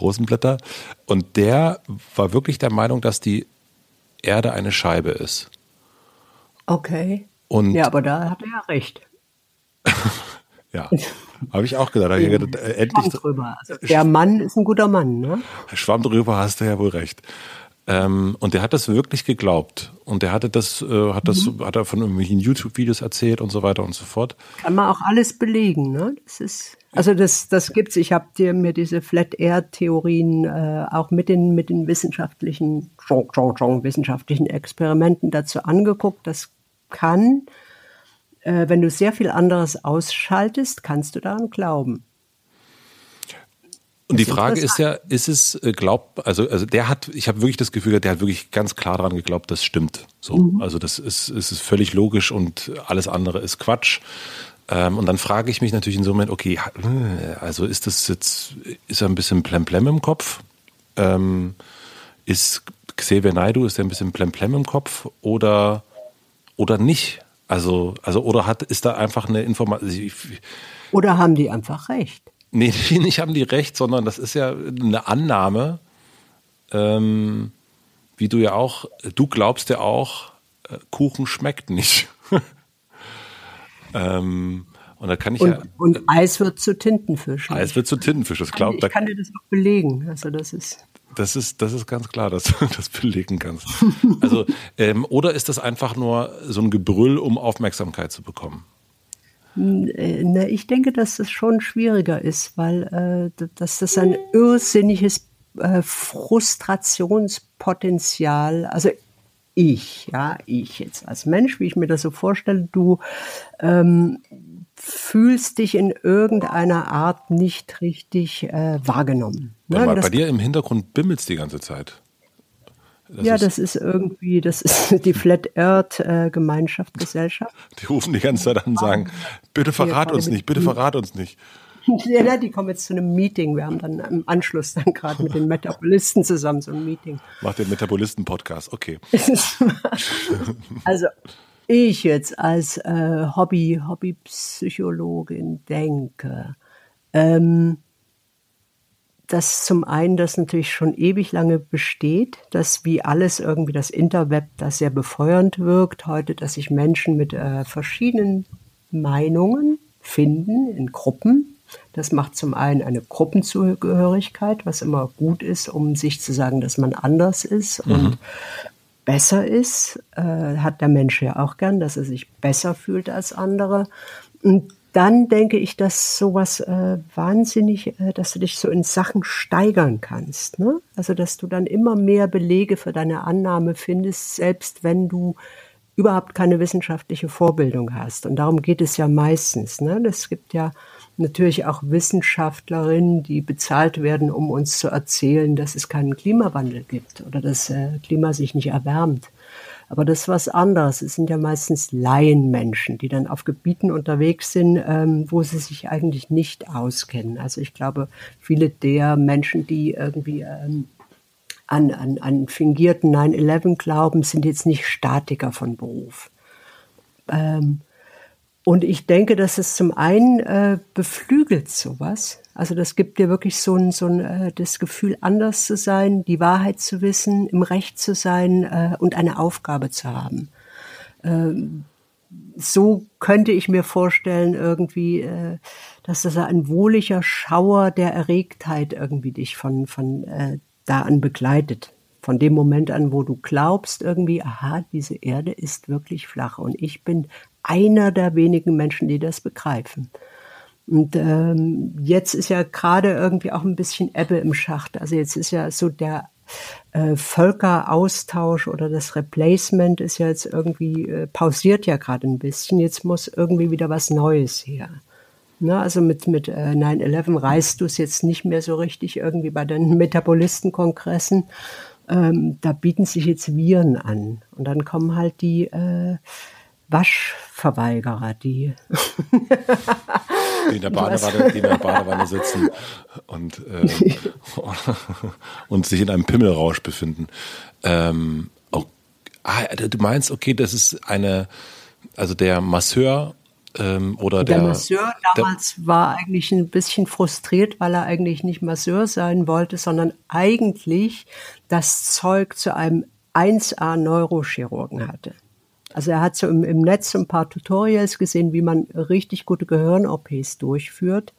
Rosenblätter. Und der war wirklich der Meinung, dass die Erde eine Scheibe ist. Okay. Und ja, aber da hat er ja recht. ja. Habe ich auch gedacht. Ich gedacht äh, endlich drüber. Also der Mann ist ein guter Mann, ne? Schwamm drüber, hast du ja wohl recht. Ähm, und der hat das wirklich geglaubt. Und der hatte das, äh, hat das, mhm. hat er von irgendwelchen YouTube-Videos erzählt und so weiter und so fort. Kann man auch alles belegen, ne? Das ist, also das, das gibt's. Ich habe dir mir diese Flat Air Theorien äh, auch mit den, mit den wissenschaftlichen, wissenschaftlichen Experimenten dazu angeguckt. Das kann äh, wenn du sehr viel anderes ausschaltest, kannst du daran glauben. Und die Frage ist ja, ist es äh, glaubt, also also der hat, ich habe wirklich das Gefühl, der hat wirklich ganz klar daran geglaubt, das stimmt. So, mhm. also das ist, ist ist völlig logisch und alles andere ist Quatsch. Ähm, und dann frage ich mich natürlich in so einem Moment, okay, äh, also ist das jetzt, ist er ein bisschen plemplem im Kopf? Ähm, ist Xavier Naidu, ist er ein bisschen plemplem im Kopf oder oder nicht? Also, also oder hat, ist da einfach eine Information. Also oder haben die einfach recht? Nee, nicht haben die recht, sondern das ist ja eine Annahme, ähm, wie du ja auch, du glaubst ja auch, äh, Kuchen schmeckt nicht. ähm, und da kann ich und, ja. Und Eis wird zu Tintenfisch. Eis wird zu Tintenfisch, das glaubt. Ich kann dir das auch belegen. Also das ist. Das ist, das ist ganz klar, dass du das belegen kannst. Also, ähm, oder ist das einfach nur so ein Gebrüll, um Aufmerksamkeit zu bekommen? Äh, ne, ich denke, dass das schon schwieriger ist, weil äh, dass das ein irrsinniges äh, Frustrationspotenzial, also ich, ja, ich jetzt als Mensch, wie ich mir das so vorstelle, du ähm, fühlst dich in irgendeiner Art nicht richtig äh, wahrgenommen. Ne? Bei, bei dir im Hintergrund bimmelt es die ganze Zeit. Das ja, ist, das ist irgendwie, das ist die Flat Earth äh, Gemeinschaft, Gesellschaft. Die rufen die ganze Zeit an und sagen, bitte verrat uns nicht, bitte verrat uns nicht. ja, die kommen jetzt zu einem Meeting. Wir haben dann im Anschluss dann gerade mit den Metabolisten zusammen so ein Meeting. Macht den Metabolisten-Podcast, okay. also ich jetzt als äh, Hobby, Hobbypsychologin denke, ähm, dass zum einen das natürlich schon ewig lange besteht, dass wie alles irgendwie das Interweb das sehr befeuernd wirkt heute, dass sich Menschen mit äh, verschiedenen Meinungen finden in Gruppen. Das macht zum einen eine Gruppenzugehörigkeit, was immer gut ist, um sich zu sagen, dass man anders ist mhm. und besser ist. Äh, hat der Mensch ja auch gern, dass er sich besser fühlt als andere. Und dann denke ich, dass sowas äh, wahnsinnig, äh, dass du dich so in Sachen steigern kannst. Ne? Also dass du dann immer mehr Belege für deine Annahme findest, selbst wenn du überhaupt keine wissenschaftliche Vorbildung hast. Und darum geht es ja meistens. Ne? Es gibt ja natürlich auch Wissenschaftlerinnen, die bezahlt werden, um uns zu erzählen, dass es keinen Klimawandel gibt oder dass äh, Klima sich nicht erwärmt. Aber das ist was anderes. Es sind ja meistens Laienmenschen, die dann auf Gebieten unterwegs sind, ähm, wo sie sich eigentlich nicht auskennen. Also ich glaube, viele der Menschen, die irgendwie ähm, an, an, an fingierten 9-11 glauben, sind jetzt nicht Statiker von Beruf. Ähm, und ich denke, dass es zum einen äh, beflügelt sowas. Also das gibt dir wirklich so ein, so ein äh, das Gefühl, anders zu sein, die Wahrheit zu wissen, im Recht zu sein äh, und eine Aufgabe zu haben. Ähm, so könnte ich mir vorstellen, irgendwie, äh, dass das ein wohliger Schauer der Erregtheit irgendwie dich von, von äh, da an begleitet. Von dem Moment an, wo du glaubst irgendwie, aha, diese Erde ist wirklich flach und ich bin einer der wenigen Menschen, die das begreifen. Und ähm, jetzt ist ja gerade irgendwie auch ein bisschen Ebbe im Schacht. Also jetzt ist ja so der äh, Völkeraustausch oder das Replacement ist ja jetzt irgendwie äh, pausiert ja gerade ein bisschen. Jetzt muss irgendwie wieder was Neues her. Na, also mit, mit äh, 9-11 reißt du es jetzt nicht mehr so richtig irgendwie bei den Metabolistenkongressen. Ähm, da bieten sich jetzt Viren an. Und dann kommen halt die äh, Waschverweigerer, die, die, in der Badewanne, in der Badewanne sitzen und, äh, und sich in einem Pimmelrausch befinden. Ähm, auch, ah, du meinst, okay, das ist eine, also der Masseur ähm, oder der, der Masseur damals der, war eigentlich ein bisschen frustriert, weil er eigentlich nicht Masseur sein wollte, sondern eigentlich das Zeug zu einem 1A Neurochirurgen hatte. Also er hat so im, im Netz ein paar Tutorials gesehen, wie man richtig gute Gehirn-OPs durchführt.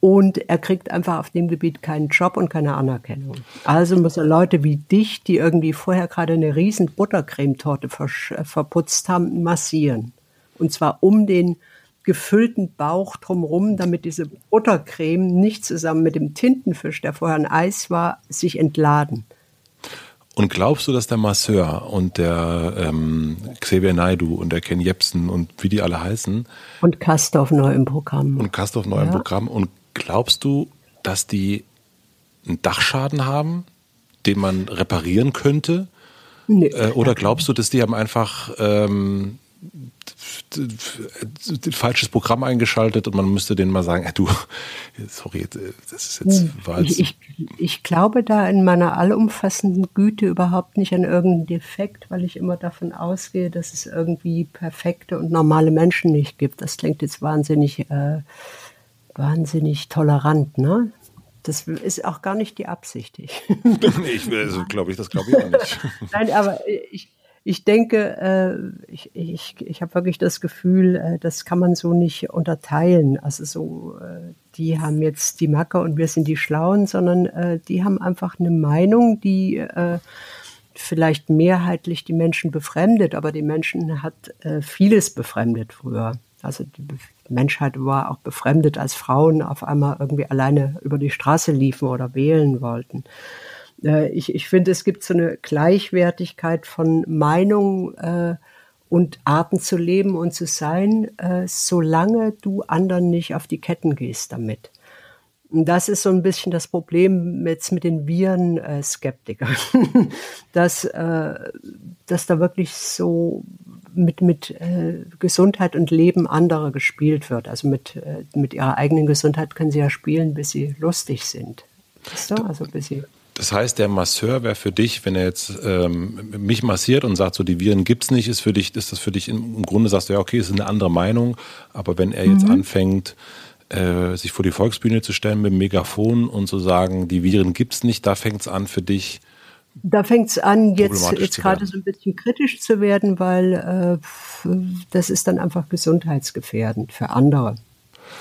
Und er kriegt einfach auf dem Gebiet keinen Job und keine Anerkennung. Also muss er Leute wie dich, die irgendwie vorher gerade eine riesen Buttercremetorte äh, verputzt haben, massieren. Und zwar um den gefüllten Bauch drumherum, damit diese Buttercreme nicht zusammen mit dem Tintenfisch, der vorher ein Eis war, sich entladen. Und glaubst du, dass der Masseur und der ähm, Xavier Naidu und der Ken Jepsen und wie die alle heißen. Und Kastorf neu im Programm. Und Kastorf neu ja. im Programm. Und glaubst du, dass die einen Dachschaden haben, den man reparieren könnte? Nee. Äh, oder glaubst du, dass die haben einfach ähm, falsches Programm eingeschaltet und man müsste denen mal sagen, hey, du, sorry, das ist jetzt war ich, ich, ich glaube da in meiner allumfassenden Güte überhaupt nicht an irgendeinen Defekt, weil ich immer davon ausgehe, dass es irgendwie perfekte und normale Menschen nicht gibt. Das klingt jetzt wahnsinnig, äh, wahnsinnig tolerant, ne? Das ist auch gar nicht die Absicht. Ich, ich also, glaube ich, das glaube ich auch nicht. Nein, aber ich, ich denke, äh, ich, ich, ich habe wirklich das Gefühl, äh, das kann man so nicht unterteilen. Also so, äh, die haben jetzt die Macke und wir sind die Schlauen, sondern äh, die haben einfach eine Meinung, die äh, vielleicht mehrheitlich die Menschen befremdet, aber die Menschen hat äh, vieles befremdet früher. Also die Menschheit war auch befremdet, als Frauen auf einmal irgendwie alleine über die Straße liefen oder wählen wollten. Äh, ich, ich finde, es gibt so eine Gleichwertigkeit von Meinung äh, und Arten zu leben und zu sein, äh, solange du anderen nicht auf die Ketten gehst damit. Das ist so ein bisschen das Problem jetzt mit den Viren-Skeptikern, dass, äh, dass da wirklich so mit, mit äh, Gesundheit und Leben anderer gespielt wird. Also mit, äh, mit ihrer eigenen Gesundheit können sie ja spielen, bis sie lustig sind. Weißt du? Also bis sie das heißt, der Masseur wäre für dich, wenn er jetzt ähm, mich massiert und sagt, so die Viren gibt's nicht, ist für dich, ist das für dich im, Grunde sagst du ja, okay, ist eine andere Meinung, aber wenn er jetzt mhm. anfängt, äh, sich vor die Volksbühne zu stellen mit dem Megafon und zu sagen, die Viren gibt's nicht, da fängt's an für dich. Da fängt's an, jetzt, jetzt gerade so ein bisschen kritisch zu werden, weil äh, das ist dann einfach gesundheitsgefährdend für andere.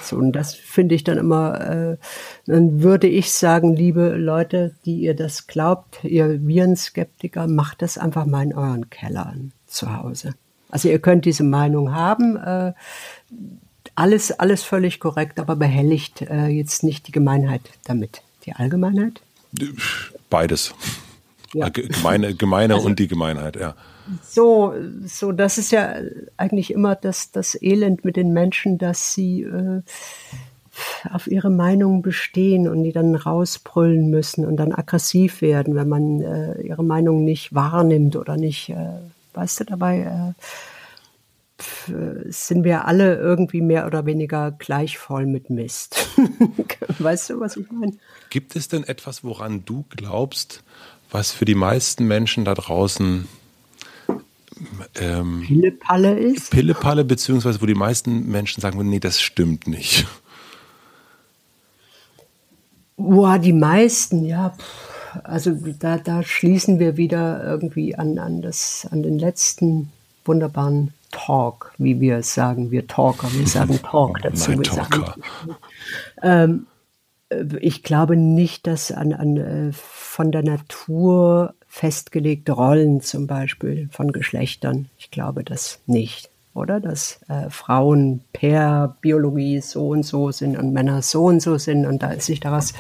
So, und das finde ich dann immer, äh, dann würde ich sagen, liebe Leute, die ihr das glaubt, ihr Virenskeptiker, macht das einfach mal in euren Kellern zu Hause. Also ihr könnt diese Meinung haben, äh, alles, alles völlig korrekt, aber behelligt äh, jetzt nicht die Gemeinheit damit. Die Allgemeinheit? Beides. Ja. Gemeine, Gemeine also, und die Gemeinheit, ja. So, so, das ist ja eigentlich immer das, das Elend mit den Menschen, dass sie äh, auf ihre Meinung bestehen und die dann rausbrüllen müssen und dann aggressiv werden, wenn man äh, ihre Meinung nicht wahrnimmt oder nicht, äh, weißt du, dabei äh, sind wir alle irgendwie mehr oder weniger gleich voll mit Mist. weißt du, was ich meine? Gibt es denn etwas, woran du glaubst, was für die meisten Menschen da draußen ähm, Pillepalle ist? Pillepalle, beziehungsweise wo die meisten Menschen sagen, nee, das stimmt nicht. Boah, die meisten, ja. Also da, da schließen wir wieder irgendwie an, an, das, an den letzten wunderbaren Talk, wie wir es sagen. Wir Talker, wir sagen Talk dazu. Nein, Talker. Ähm, ich glaube nicht, dass an, an äh, von der Natur festgelegte Rollen zum Beispiel von Geschlechtern. Ich glaube das nicht, oder? Dass äh, Frauen per Biologie so und so sind und Männer so und so sind und da sich daraus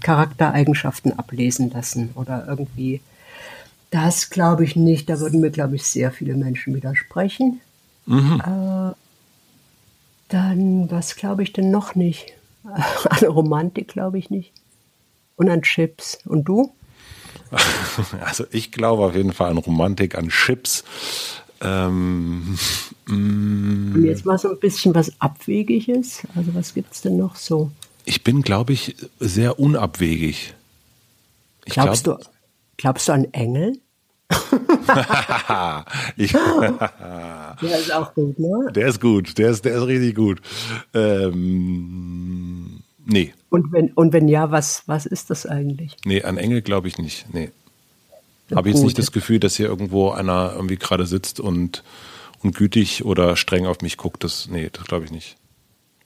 Charaktereigenschaften ablesen lassen oder irgendwie. Das glaube ich nicht. Da würden mir, glaube ich, sehr viele Menschen widersprechen. Mhm. Äh, dann, was glaube ich denn noch nicht? An Romantik glaube ich nicht. Und an Chips. Und du? Also ich glaube auf jeden Fall an Romantik, an Chips. Ähm, mm. Und jetzt mal so ein bisschen was Abwegiges. Also was gibt es denn noch so? Ich bin, glaube ich, sehr unabwegig. Ich glaubst, glaub, du, glaubst du an Engel? ich, der ist auch gut, ne? Der ist gut, der ist, der ist richtig gut. Ähm, Nee. Und wenn, und wenn ja, was, was ist das eigentlich? Nee, an Engel glaube ich nicht. Nee. Habe ich jetzt nicht das Gefühl, dass hier irgendwo einer irgendwie gerade sitzt und, und gütig oder streng auf mich guckt. Das, nee, das glaube ich nicht.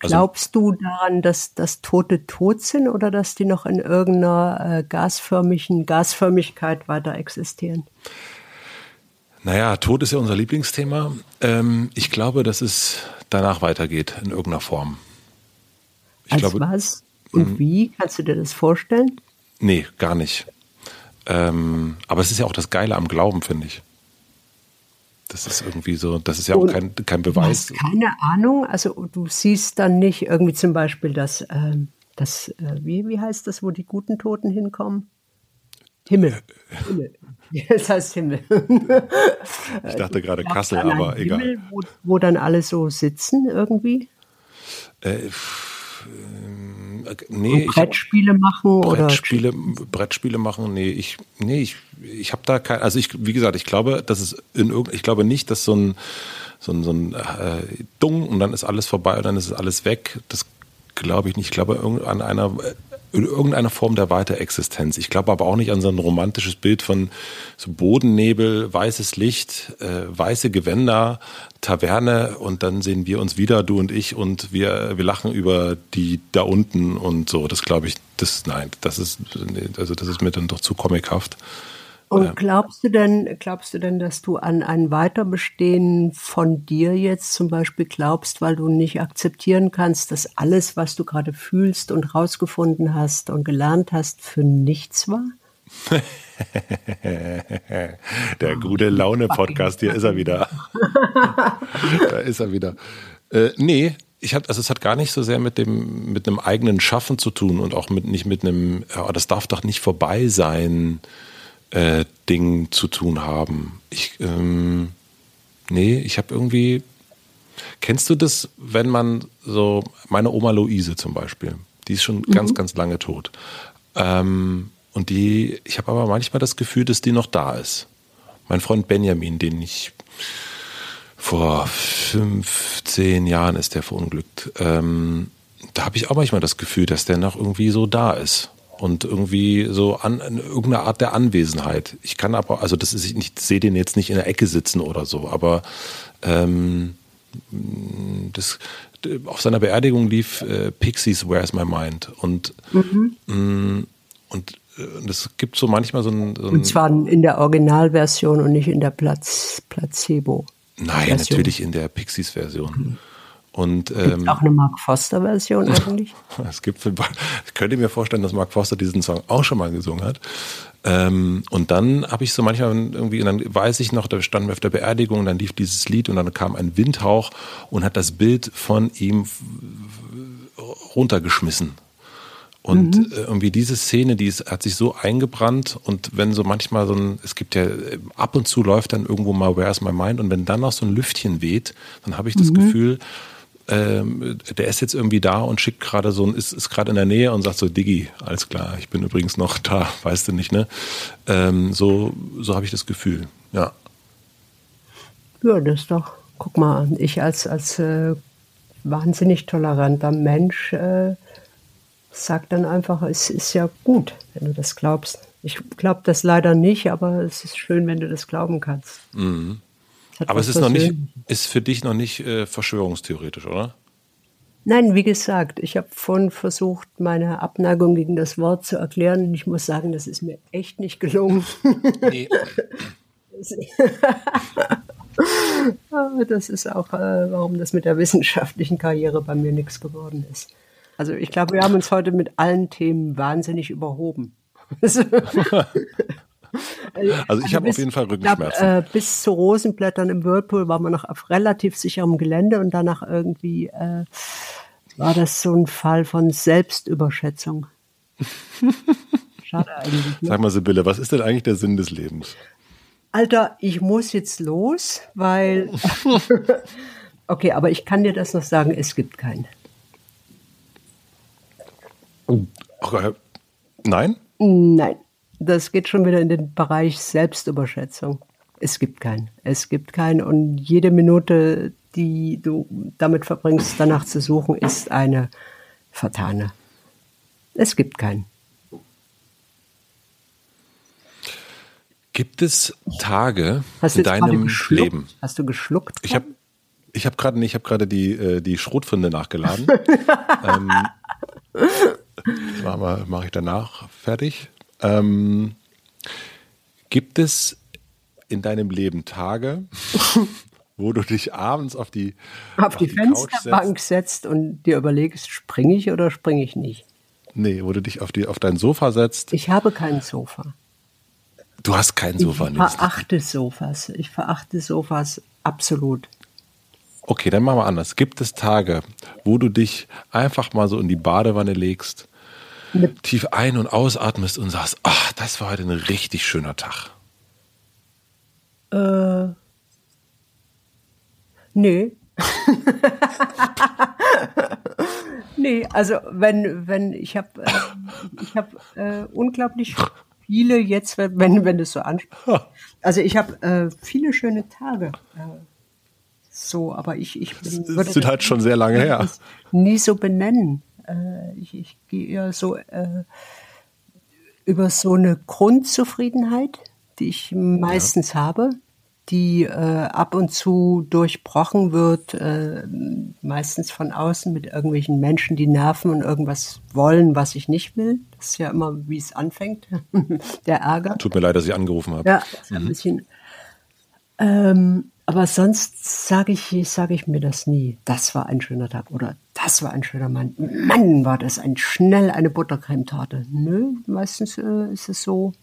Also, Glaubst du daran, dass, dass Tote tot sind oder dass die noch in irgendeiner äh, gasförmigen Gasförmigkeit weiter existieren? Naja, Tod ist ja unser Lieblingsthema. Ähm, ich glaube, dass es danach weitergeht in irgendeiner Form. Ich Als glaube, was und hm. wie? Kannst du dir das vorstellen? Nee, gar nicht. Ähm, aber es ist ja auch das Geile am Glauben, finde ich. Das ist irgendwie so, das ist ja auch kein, kein Beweis. Du hast keine Ahnung, also du siehst dann nicht irgendwie zum Beispiel das, ähm, das äh, wie, wie heißt das, wo die guten Toten hinkommen? Himmel. Himmel. Das heißt Himmel. Ich dachte gerade Kassel, aber egal. Himmel, wo, wo, dann alle so sitzen irgendwie? Äh, äh, nee, Brettspiele machen Brettspiele, oder Brettspiele machen, nee, ich nee, ich ich habe da kein also ich wie gesagt, ich glaube, dass es in irgend ich glaube nicht, dass so ein so ein, so ein äh, Dung und dann ist alles vorbei und dann ist alles weg. Das glaube ich nicht. Ich glaube an einer in irgendeiner Form der Weiterexistenz. Ich glaube aber auch nicht an so ein romantisches Bild von so Bodennebel, weißes Licht, äh, weiße Gewänder, Taverne und dann sehen wir uns wieder, du und ich, und wir, wir lachen über die da unten und so. Das glaube ich, das, nein, das ist, also das ist mir dann doch zu comichaft. Und glaubst du denn, glaubst du denn, dass du an ein Weiterbestehen von dir jetzt zum Beispiel glaubst, weil du nicht akzeptieren kannst, dass alles, was du gerade fühlst und rausgefunden hast und gelernt hast, für nichts war? Der gute Laune-Podcast, hier ist er wieder. da ist er wieder. Äh, nee, ich hat, also es hat gar nicht so sehr mit dem, mit einem eigenen Schaffen zu tun und auch mit, nicht mit einem, ja, das darf doch nicht vorbei sein, äh, Ding zu tun haben. Ich, ähm, nee, ich habe irgendwie, kennst du das, wenn man so, meine Oma Luise zum Beispiel, die ist schon mhm. ganz, ganz lange tot. Ähm, und die, ich habe aber manchmal das Gefühl, dass die noch da ist. Mein Freund Benjamin, den ich vor 15 Jahren ist der verunglückt. Ähm, da habe ich auch manchmal das Gefühl, dass der noch irgendwie so da ist und irgendwie so an, an irgendeine Art der Anwesenheit. Ich kann aber, also das ist, ich sehe den jetzt nicht in der Ecke sitzen oder so, aber ähm, das, auf seiner Beerdigung lief äh, Pixies Where's My Mind und mhm. mh, mm, und äh, es gibt so manchmal so ein, so ein, Und zwar in der Originalversion und nicht in der Platz, Placebo. Nein, Version. natürlich in der Pixies-Version. Mhm. Und ähm, auch eine Mark Foster-Version eigentlich? es gibt, ich könnte mir vorstellen, dass Mark Foster diesen Song auch schon mal gesungen hat. Ähm, und dann habe ich so manchmal irgendwie, und dann weiß ich noch, da standen wir auf der Beerdigung, dann lief dieses Lied und dann kam ein Windhauch und hat das Bild von ihm runtergeschmissen. Und mhm. Äh, irgendwie diese Szene, die ist, hat sich so eingebrannt und wenn so manchmal so ein, es gibt ja, ab und zu läuft dann irgendwo mal Where's My Mind und wenn dann noch so ein Lüftchen weht, dann habe ich das mhm. Gefühl, ähm, der ist jetzt irgendwie da und schickt gerade so ein, ist, ist gerade in der Nähe und sagt so, Diggi, alles klar, ich bin übrigens noch da, weißt du nicht, ne? Ähm, so so habe ich das Gefühl, ja. Ja, das ist doch, guck mal, ich als, als äh, wahnsinnig toleranter Mensch äh, sag dann einfach, es ist ja gut, wenn du das glaubst. Ich glaube das leider nicht, aber es ist schön, wenn du das glauben kannst. Mhm. Aber es ist noch nicht, ist für dich noch nicht äh, verschwörungstheoretisch, oder? Nein, wie gesagt, ich habe vorhin versucht, meine Abneigung gegen das Wort zu erklären und ich muss sagen, das ist mir echt nicht gelungen. Nee. das ist auch, äh, warum das mit der wissenschaftlichen Karriere bei mir nichts geworden ist. Also ich glaube, wir haben uns heute mit allen Themen wahnsinnig überhoben. also ich also habe auf jeden Fall Rückenschmerzen. Glaub, äh, bis zu Rosenblättern im Whirlpool waren wir noch auf relativ sicherem Gelände und danach irgendwie äh, war das so ein Fall von Selbstüberschätzung. Schade eigentlich. Ne? Sag mal, Sibylle, was ist denn eigentlich der Sinn des Lebens? Alter, ich muss jetzt los, weil. okay, aber ich kann dir das noch sagen, es gibt keinen. Nein? Nein. Das geht schon wieder in den Bereich Selbstüberschätzung. Es gibt keinen. Es gibt keinen. Und jede Minute, die du damit verbringst, danach zu suchen, ist eine vertane. Es gibt keinen. Gibt es Tage in deinem Leben? Hast du geschluckt? Ich habe ich hab gerade ich hab die, äh, die Schrotfunde nachgeladen. ähm, das mache ich danach fertig. Ähm, gibt es in deinem Leben Tage, wo du dich abends auf die, auf, auf die, die Fensterbank setzt. setzt und dir überlegst, springe ich oder springe ich nicht? Nee, wo du dich auf, die, auf dein Sofa setzt. Ich habe kein Sofa. Du hast kein Sofa, Ich verachte Sofas. Ich verachte Sofas absolut. Okay, dann machen wir anders. Gibt es Tage, wo du dich einfach mal so in die Badewanne legst tief ein- und ausatmest und sagst, ach, das war heute ein richtig schöner Tag? Äh, nee. nee, also wenn, wenn, ich habe äh, ich hab, äh, unglaublich viele jetzt, wenn, wenn du es so ansprichst. Also ich habe äh, viele schöne Tage. Äh, so, aber ich, ich bin, würde das sind halt schon sehr lange her. Nie so benennen. Äh, ich, ich gehe eher so äh, über so eine Grundzufriedenheit, die ich meistens ja. habe, die äh, ab und zu durchbrochen wird, äh, meistens von außen mit irgendwelchen Menschen, die nerven und irgendwas wollen, was ich nicht will. Das ist ja immer, wie es anfängt, der Ärger. Tut mir leid, dass ich angerufen habe. Ja, mhm. ein bisschen. Ähm, aber sonst sage ich, sage ich mir das nie. Das war ein schöner Tag oder das war ein schöner Mann. Mann, war das ein schnell eine Buttercremetorte. Nö, meistens äh, ist es so,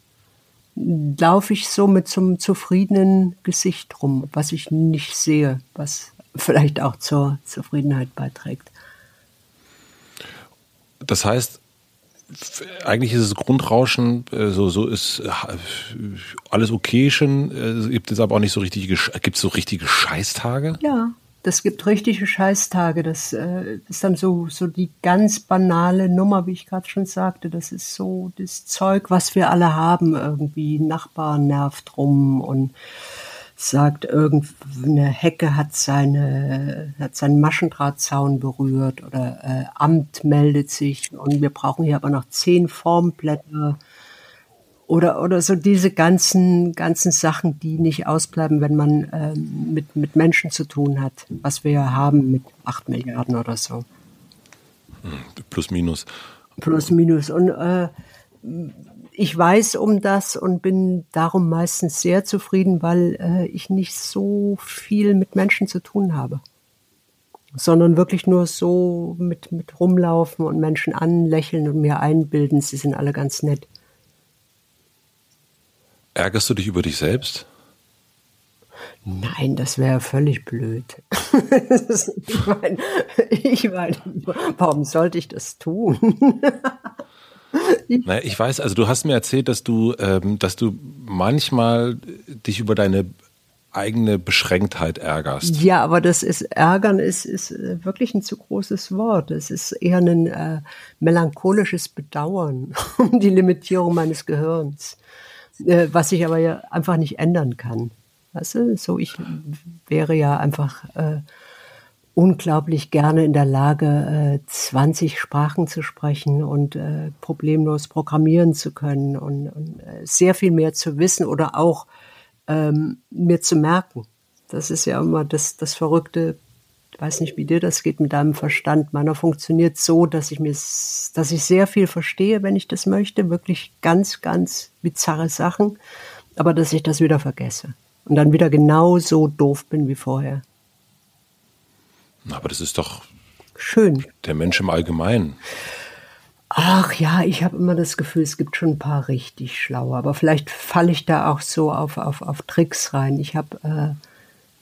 laufe ich so mit zum zufriedenen Gesicht rum, was ich nicht sehe, was vielleicht auch zur Zufriedenheit beiträgt. Das heißt, eigentlich ist es Grundrauschen, äh, so, so ist äh, alles okay schon. Es gibt es aber auch nicht so richtige, gibt es so richtige Scheißtage? Ja, das gibt richtige Scheißtage. Das äh, ist dann so, so die ganz banale Nummer, wie ich gerade schon sagte. Das ist so das Zeug, was wir alle haben irgendwie. Nachbar nervt rum und sagt, irgendeine Hecke hat seine, hat seinen Maschendrahtzaun berührt oder äh, Amt meldet sich und wir brauchen hier aber noch zehn Formblätter oder, oder so diese ganzen, ganzen Sachen, die nicht ausbleiben, wenn man äh, mit, mit Menschen zu tun hat, was wir ja haben mit acht Milliarden oder so. Hm, plus minus. Plus minus. Und äh, ich weiß um das und bin darum meistens sehr zufrieden, weil äh, ich nicht so viel mit Menschen zu tun habe, sondern wirklich nur so mit, mit rumlaufen und Menschen anlächeln und mir einbilden, sie sind alle ganz nett. Ärgerst du dich über dich selbst? Nein, das wäre völlig blöd. ich meine, ich mein, warum sollte ich das tun? naja, ich weiß, also du hast mir erzählt, dass du, ähm, dass du manchmal dich über deine eigene Beschränktheit ärgerst. Ja, aber das ist ärgern ist, ist äh, wirklich ein zu großes Wort. Es ist eher ein äh, melancholisches Bedauern um die Limitierung meines Gehirns, äh, was ich aber ja einfach nicht ändern kann. Weißt du, so ich wäre ja einfach äh, unglaublich gerne in der Lage, äh, 20 Sprachen zu sprechen und äh, problemlos programmieren zu können und, und äh, sehr viel mehr zu wissen oder auch ähm, mir zu merken. Das ist ja immer das, das Verrückte. Weiß nicht, wie dir das geht mit deinem Verstand. Meiner funktioniert so, dass ich mir, dass ich sehr viel verstehe, wenn ich das möchte. Wirklich ganz, ganz bizarre Sachen. Aber dass ich das wieder vergesse. Und dann wieder genauso doof bin wie vorher. Aber das ist doch schön. Der Mensch im Allgemeinen. Ach ja, ich habe immer das Gefühl, es gibt schon ein paar richtig schlaue, aber vielleicht falle ich da auch so auf, auf, auf Tricks rein. Ich habe äh,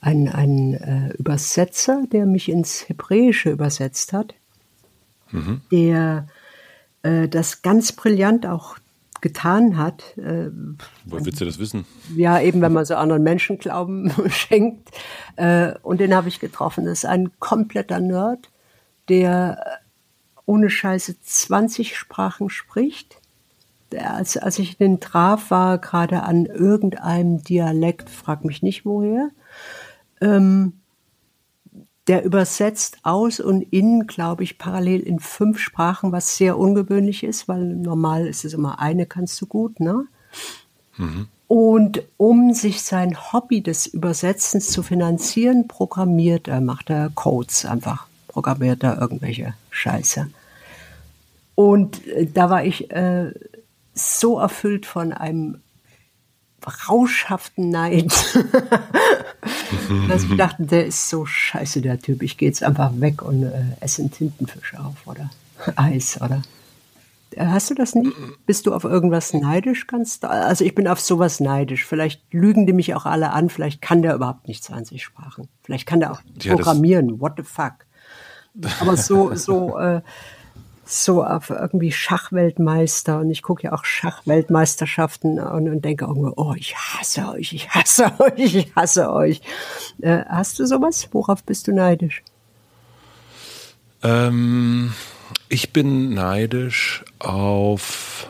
einen, einen äh, Übersetzer, der mich ins Hebräische übersetzt hat, mhm. der äh, das ganz brillant auch getan hat. Äh, Woher willst du das wissen? Ja, eben wenn man so anderen Menschen Glauben schenkt. Äh, und den habe ich getroffen. Das ist ein kompletter Nerd, der ohne Scheiße 20 Sprachen spricht. Der, als, als ich den traf, war gerade an irgendeinem Dialekt, frag mich nicht woher. Ähm, der übersetzt aus und in, glaube ich, parallel in fünf Sprachen, was sehr ungewöhnlich ist, weil normal ist es immer eine kannst du gut, ne? Mhm. Und um sich sein Hobby des Übersetzens zu finanzieren, programmiert er, macht er Codes einfach, programmiert er irgendwelche Scheiße. Und äh, da war ich äh, so erfüllt von einem rauschhaften Neid, dass ich dachte, der ist so scheiße, der Typ. Ich gehe jetzt einfach weg und äh, esse einen Tintenfisch auf oder Eis oder. Äh, hast du das nicht? Bist du auf irgendwas neidisch? Kannst also ich bin auf sowas neidisch. Vielleicht lügen die mich auch alle an. Vielleicht kann der überhaupt nicht 20 Sprachen. Vielleicht kann der auch ja, programmieren. What the fuck? Aber so so äh, so auf irgendwie Schachweltmeister und ich gucke ja auch Schachweltmeisterschaften und, und denke irgendwo, oh, ich hasse euch, ich hasse euch, ich hasse euch. Äh, hast du sowas? Worauf bist du neidisch? Ähm, ich bin neidisch auf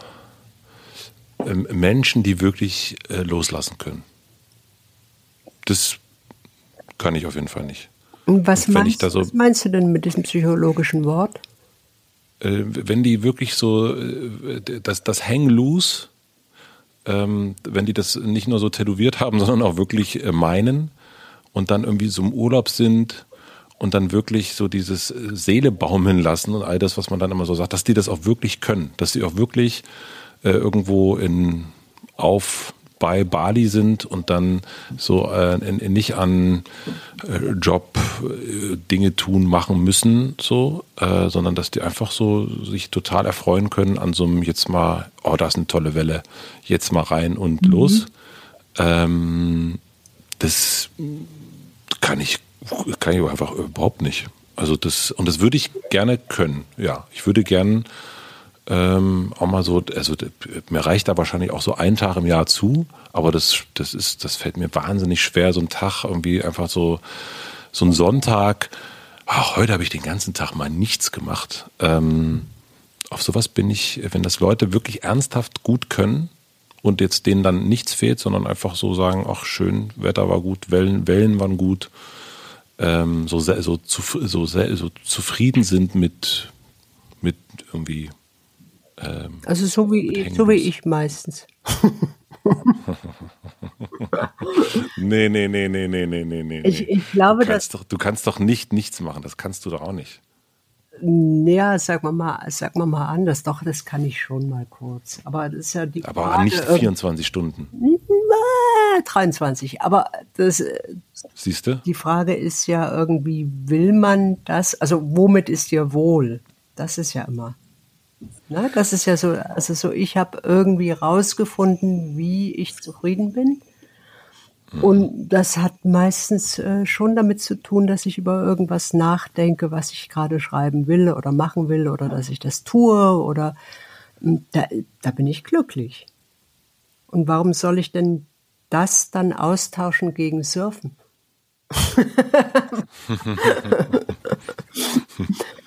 ähm, Menschen, die wirklich äh, loslassen können. Das kann ich auf jeden Fall nicht. Was meinst, so was meinst du denn mit diesem psychologischen Wort? Äh, wenn die wirklich so äh, das, das Hang Loose, ähm, wenn die das nicht nur so tätowiert haben, sondern auch wirklich äh, meinen und dann irgendwie so im Urlaub sind und dann wirklich so dieses Seele baumeln lassen und all das, was man dann immer so sagt, dass die das auch wirklich können, dass sie auch wirklich äh, irgendwo in auf bei Bali sind und dann so äh, nicht an äh, Job äh, Dinge tun machen müssen, so, äh, sondern dass die einfach so sich total erfreuen können an so einem jetzt mal, oh, da ist eine tolle Welle, jetzt mal rein und mhm. los. Ähm, das kann ich kann ich einfach überhaupt nicht. Also das, und das würde ich gerne können, ja. Ich würde gern ähm, auch mal so, also mir reicht da wahrscheinlich auch so ein Tag im Jahr zu, aber das, das ist, das fällt mir wahnsinnig schwer, so ein Tag irgendwie einfach so, so ein Sonntag, ach, heute habe ich den ganzen Tag mal nichts gemacht. Ähm, auf sowas bin ich, wenn das Leute wirklich ernsthaft gut können und jetzt denen dann nichts fehlt, sondern einfach so sagen, ach schön, Wetter war gut, Wellen, Wellen waren gut, ähm, so, so, so, so, zufrieden sind mit, mit irgendwie. Ähm, also so wie, so wie ich meistens. nee, nee, nee, nee, nee, nee, nee, nee. Ich, ich glaube, du dass. Doch, du kannst doch nicht nichts machen, das kannst du doch auch nicht. Ja, sag mal mal, sag mal mal anders. Doch, das kann ich schon mal kurz. Aber das ist ja die. Aber Frage, nicht 24 Stunden. 23. Aber das. Siehst du? Die Frage ist ja irgendwie, will man das? Also, womit ist dir wohl? Das ist ja immer. Na, das ist ja so, also so, ich habe irgendwie rausgefunden, wie ich zufrieden bin. Und das hat meistens äh, schon damit zu tun, dass ich über irgendwas nachdenke, was ich gerade schreiben will oder machen will oder dass ich das tue oder hm, da, da bin ich glücklich. Und warum soll ich denn das dann austauschen gegen Surfen?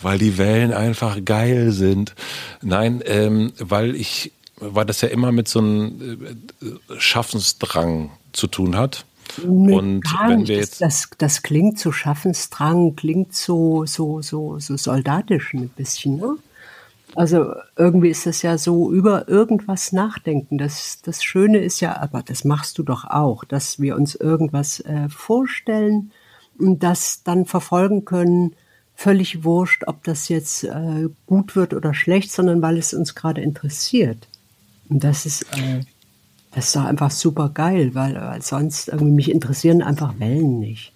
weil die Wellen einfach geil sind. Nein, ähm, weil ich, weil das ja immer mit so einem äh, Schaffensdrang zu tun hat. Nee, und wenn wir jetzt das, das, das, klingt so Schaffensdrang, klingt so so so so soldatisch ein bisschen. Ne? Also irgendwie ist das ja so über irgendwas nachdenken. Das das Schöne ist ja, aber das machst du doch auch, dass wir uns irgendwas äh, vorstellen und das dann verfolgen können. Völlig wurscht, ob das jetzt äh, gut wird oder schlecht, sondern weil es uns gerade interessiert. Und das ist äh, das ist doch einfach super geil, weil, weil sonst irgendwie mich interessieren einfach Wellen nicht.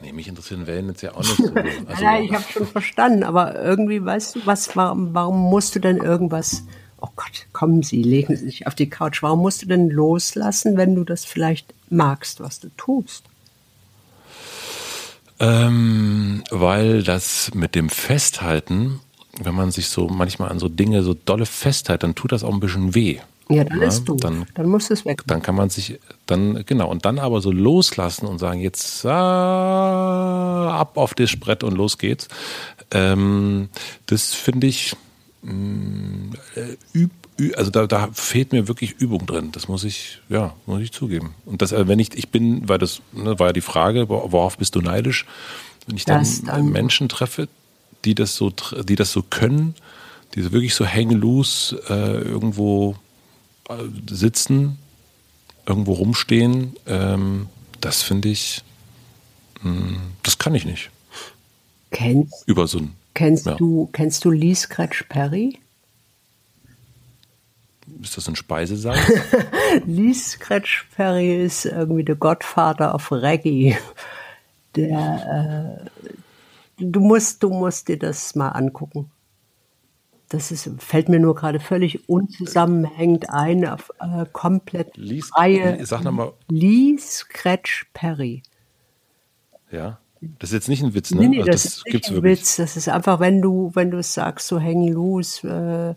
Nee, mich interessieren Wellen jetzt ja auch nicht so. Also, ja, ich habe schon verstanden, aber irgendwie, weißt du, was, warum, warum musst du denn irgendwas, oh Gott, kommen Sie, legen Sie sich auf die Couch, warum musst du denn loslassen, wenn du das vielleicht magst, was du tust? Ähm, weil das mit dem Festhalten, wenn man sich so manchmal an so Dinge so dolle festhält, dann tut das auch ein bisschen weh. Ja, dann ja, ist du. Dann, dann muss es weg. Dann kann man sich, dann, genau, und dann aber so loslassen und sagen, jetzt ah, ab auf das Brett und los geht's. Ähm, das finde ich, mh, mm, äh, üb, also da, da fehlt mir wirklich Übung drin. Das muss ich, ja, muss ich zugeben. Und das, äh, wenn ich, ich bin, weil das ne, war ja die Frage, worauf bist du neidisch? Wenn ich dann, dann Menschen treffe, die das so, die das so können, die so wirklich so hang loose äh, irgendwo äh, sitzen, irgendwo rumstehen, ähm, das finde ich, mh, hm, das kann ich nicht. Kennst, Über so ein, kennst ja. du, kennst du Lee Scratch Perry? Ist das ein Speisesalz? Lee Scratch Perry ist irgendwie der Gottvater of Reggae. Der, äh, du musst, du musst dir das mal angucken das ist, fällt mir nur gerade völlig unzusammenhängend ein, auf äh, komplett Lee, freie. Sag nochmal. Lee Scratch Perry. Ja. Das ist jetzt nicht ein Witz, ne? Nee, nee, also das, das, ist nicht ein wirklich. Witz. Das ist einfach, wenn du, wenn du sagst, so hang loose, äh,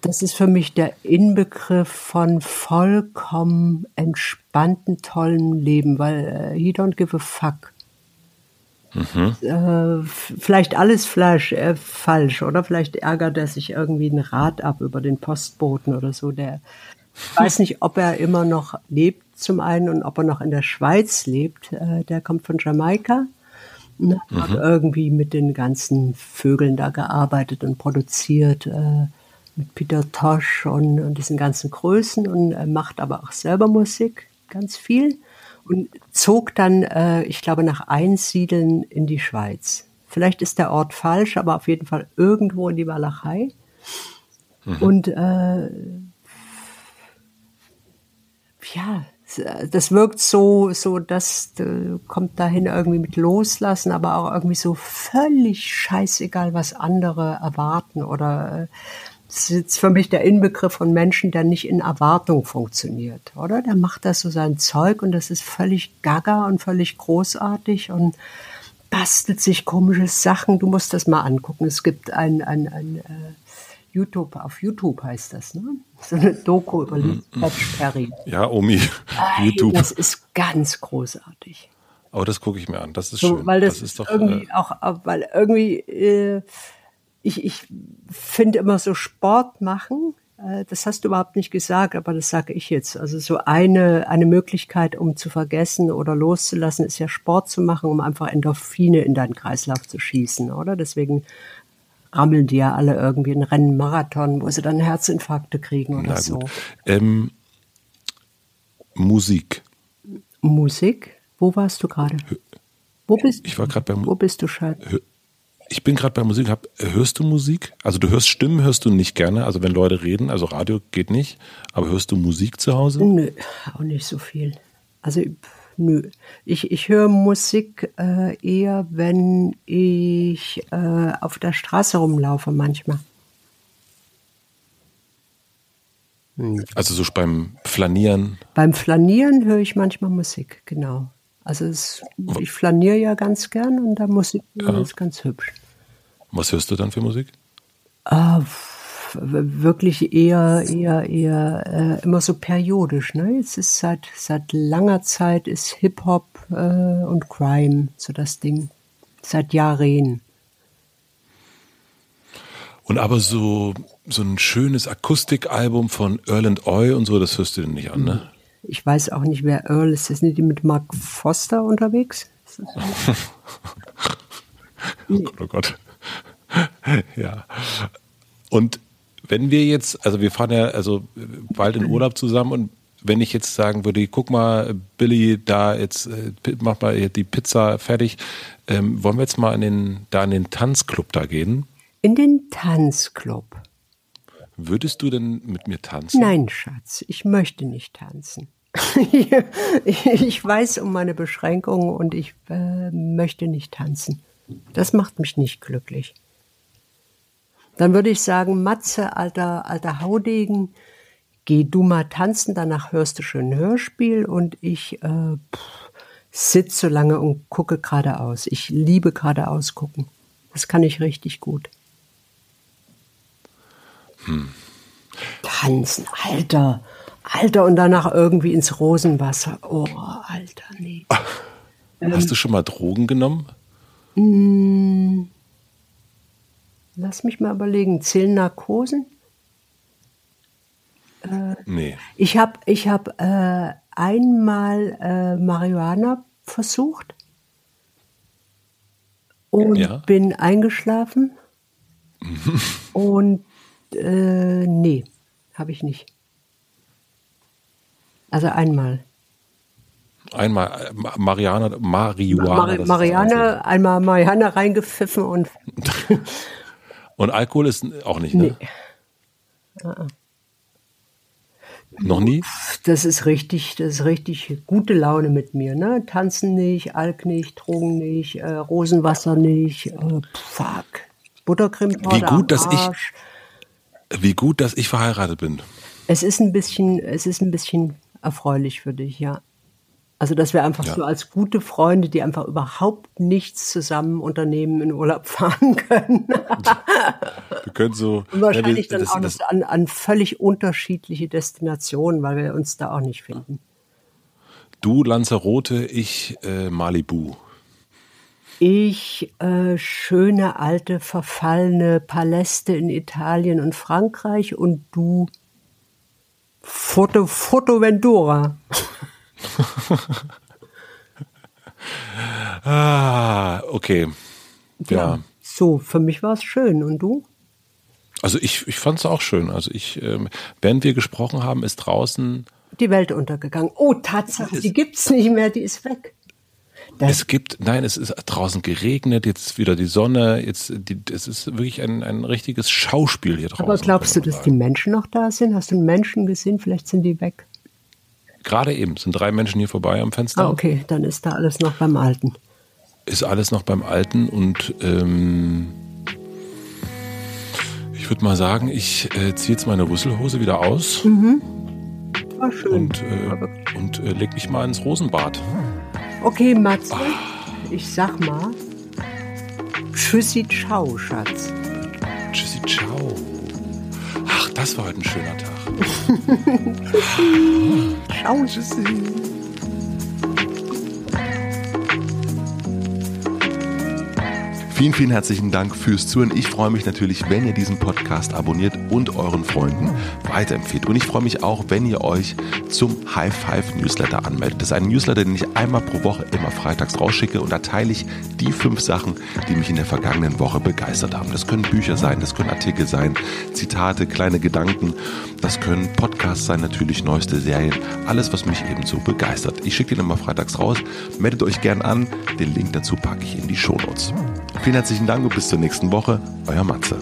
das ist für mich der Inbegriff von vollkommen entspannten, tollen Leben, weil äh, he don't give a fuck. Mhm. Äh, vielleicht alles Flash, äh, falsch, oder? Vielleicht ärgert er sich irgendwie ein Rad ab über den Postboten oder so. Der weiß nicht, ob er immer noch lebt zum einen und ob er noch in der Schweiz lebt. Äh, der kommt von Jamaika. Mhm. Hat irgendwie mit den ganzen Vögeln da gearbeitet und produziert äh, mit Peter Tosh und, und diesen ganzen Größen und äh, macht aber auch selber Musik, ganz viel und zog dann, äh, ich glaube, nach Einsiedeln in die Schweiz. Vielleicht ist der Ort falsch, aber auf jeden Fall irgendwo in die Walachei. Mhm. Und äh, ja, das wirkt so, so, das äh, kommt dahin irgendwie mit Loslassen, aber auch irgendwie so völlig scheißegal, was andere erwarten oder Das ist jetzt für mich der Inbegriff von Menschen, der nicht in Erwartung funktioniert, oder? Der macht das so sein Zeug und das ist völlig gaga und völlig großartig und bastelt sich komische Sachen. Du musst das mal angucken. Es gibt ein, ein, ein äh, YouTube, auf YouTube heißt das, ne? So eine Doku über mhm. Patch Perry. Ja, Omi, YouTube. Das ist ganz großartig. Aber das gucke ich mir an. Das ist so, schön. Weil das, das ist doch irgendwie äh, auch, weil irgendwie äh, ich, ich finde immer so Sport machen, äh, das hast du überhaupt nicht gesagt, aber das sage ich jetzt. Also so eine, eine Möglichkeit, um zu vergessen oder loszulassen, ist ja Sport zu machen, um einfach Endorphine in deinen Kreislauf zu schießen, oder? Deswegen rammeln die ja alle irgendwie einen Rennen Marathon, wo sie dann Herzinfarkte kriegen oder so. Ähm, Musik. Musik? Wo warst du gerade? Wo bist Ich war gerade beim Wo bist du, Schatz? Ich bin gerade bei Musik. Hab, hörst du Musik? Also du hörst Stimmen, hörst du nicht gerne. Also wenn Leute reden, also Radio geht nicht. Aber hörst du Musik zu Hause? Nö, auch nicht so viel. Also nö. Ich, ich höre Musik äh, eher, wenn ich äh, auf der Straße rumlaufe manchmal. Also so beim Flanieren? Beim Flanieren höre ich manchmal Musik, genau. Also es, ich flaniere ja ganz gern und da Musik ja. ist ganz hübsch. Was hörst du dann für Musik? Ah, wirklich eher, eher, eher äh, immer so periodisch. Ne? Jetzt ist seit, seit langer Zeit ist Hip-Hop äh, und Crime so das Ding. Seit Jahren. Und aber so, so ein schönes Akustikalbum von Earl and Oy und so, das hörst du denn nicht an, ne? Ich weiß auch nicht, wer Earl ist. Sind die mit Mark Foster unterwegs? oh Gott, oh Gott. ja. Und wenn wir jetzt, also wir fahren ja also bald in Urlaub zusammen und wenn ich jetzt sagen würde, guck mal, Billy, da jetzt äh, mach mal die Pizza fertig, ähm, wollen wir jetzt mal in den, da in den Tanzclub da gehen? In den Tanzclub. Würdest du denn mit mir tanzen? Nein, Schatz, ich möchte nicht tanzen. ich weiß um meine Beschränkungen und ich äh, möchte nicht tanzen. Das macht mich nicht glücklich. Dann würde ich sagen, Matze, alter, alter Haudegen, geh du mal tanzen, danach hörst du schön ein Hörspiel und ich äh, sitze so lange und gucke geradeaus. Ich liebe geradeaus gucken. Das kann ich richtig gut. Hm. Tanzen, Alter. Alter, und danach irgendwie ins Rosenwasser. Oh, Alter, nee. Ach, hast ähm, du schon mal Drogen genommen? Hm, lass mich mal überlegen. Zählen Narkosen? Äh, nee. Ich habe ich hab, äh, einmal äh, Marihuana versucht und ja. bin eingeschlafen. und äh, nee, habe ich nicht. Also einmal. Einmal äh, Mariana, Marihuana. Mar Marianne, einmal Marianne reingepfiffen und. und Alkohol ist auch nicht, ne? Nee. -uh. Noch nie? Das ist richtig, das ist richtig gute Laune mit mir. Ne? Tanzen nicht, Alk nicht, Drogen nicht, äh, Rosenwasser nicht, äh, fuck. Buttercreme Wie gut, dass ich wie gut, dass ich verheiratet bin. Es ist ein bisschen, es ist ein bisschen erfreulich für dich, ja. Also, dass wir einfach ja. so als gute Freunde, die einfach überhaupt nichts zusammen unternehmen, in Urlaub fahren können. wir können so. Und wahrscheinlich ja, das, dann auch das, an, an völlig unterschiedliche Destinationen, weil wir uns da auch nicht finden. Du Lanzarote, ich äh, Malibu. Ich äh, schöne alte verfallene Paläste in Italien und Frankreich und du Foto Foto Ventura. ah, okay. Ja. ja. So, für mich war es schön. Und du? Also ich, ich fand es auch schön. Also ich, ähm, während wir gesprochen haben, ist draußen die Welt untergegangen. Oh, Tatsache, die gibt's nicht mehr, die ist weg. Das es gibt, nein, es ist draußen geregnet, jetzt wieder die Sonne, jetzt, die, es ist wirklich ein, ein richtiges Schauspiel hier draußen. Aber glaubst du, dass die Menschen noch da sind? Hast du Menschen gesehen? Vielleicht sind die weg. Gerade eben sind drei Menschen hier vorbei am Fenster. Ah, okay, dann ist da alles noch beim Alten. Ist alles noch beim Alten und ähm, ich ich würde mal sagen, ich äh, ziehe jetzt meine Rüsselhose wieder aus. Mhm. War schön. Und, äh, und äh, leg mich mal ins Rosenbad. Okay, Matze, ich sag mal, Tschüssi, ciao, Schatz. Tschüssi, ciao. Ach, das war heute ein schöner Tag. Tschüssi. ciao. Tschüssi. Vielen, vielen herzlichen Dank fürs Zuhören. Ich freue mich natürlich, wenn ihr diesen Podcast abonniert und euren Freunden weiterempfehlt. Und ich freue mich auch, wenn ihr euch zum High Five Newsletter anmeldet. Das ist ein Newsletter, den ich einmal pro Woche immer freitags rausschicke und da teile ich die fünf Sachen, die mich in der vergangenen Woche begeistert haben. Das können Bücher sein, das können Artikel sein, Zitate, kleine Gedanken, das können Podcasts sein, natürlich neueste Serien, alles, was mich eben so begeistert. Ich schicke den immer freitags raus. Meldet euch gern an. Den Link dazu packe ich in die Shownotes. Vielen herzlichen Dank und bis zur nächsten Woche. Euer Matze.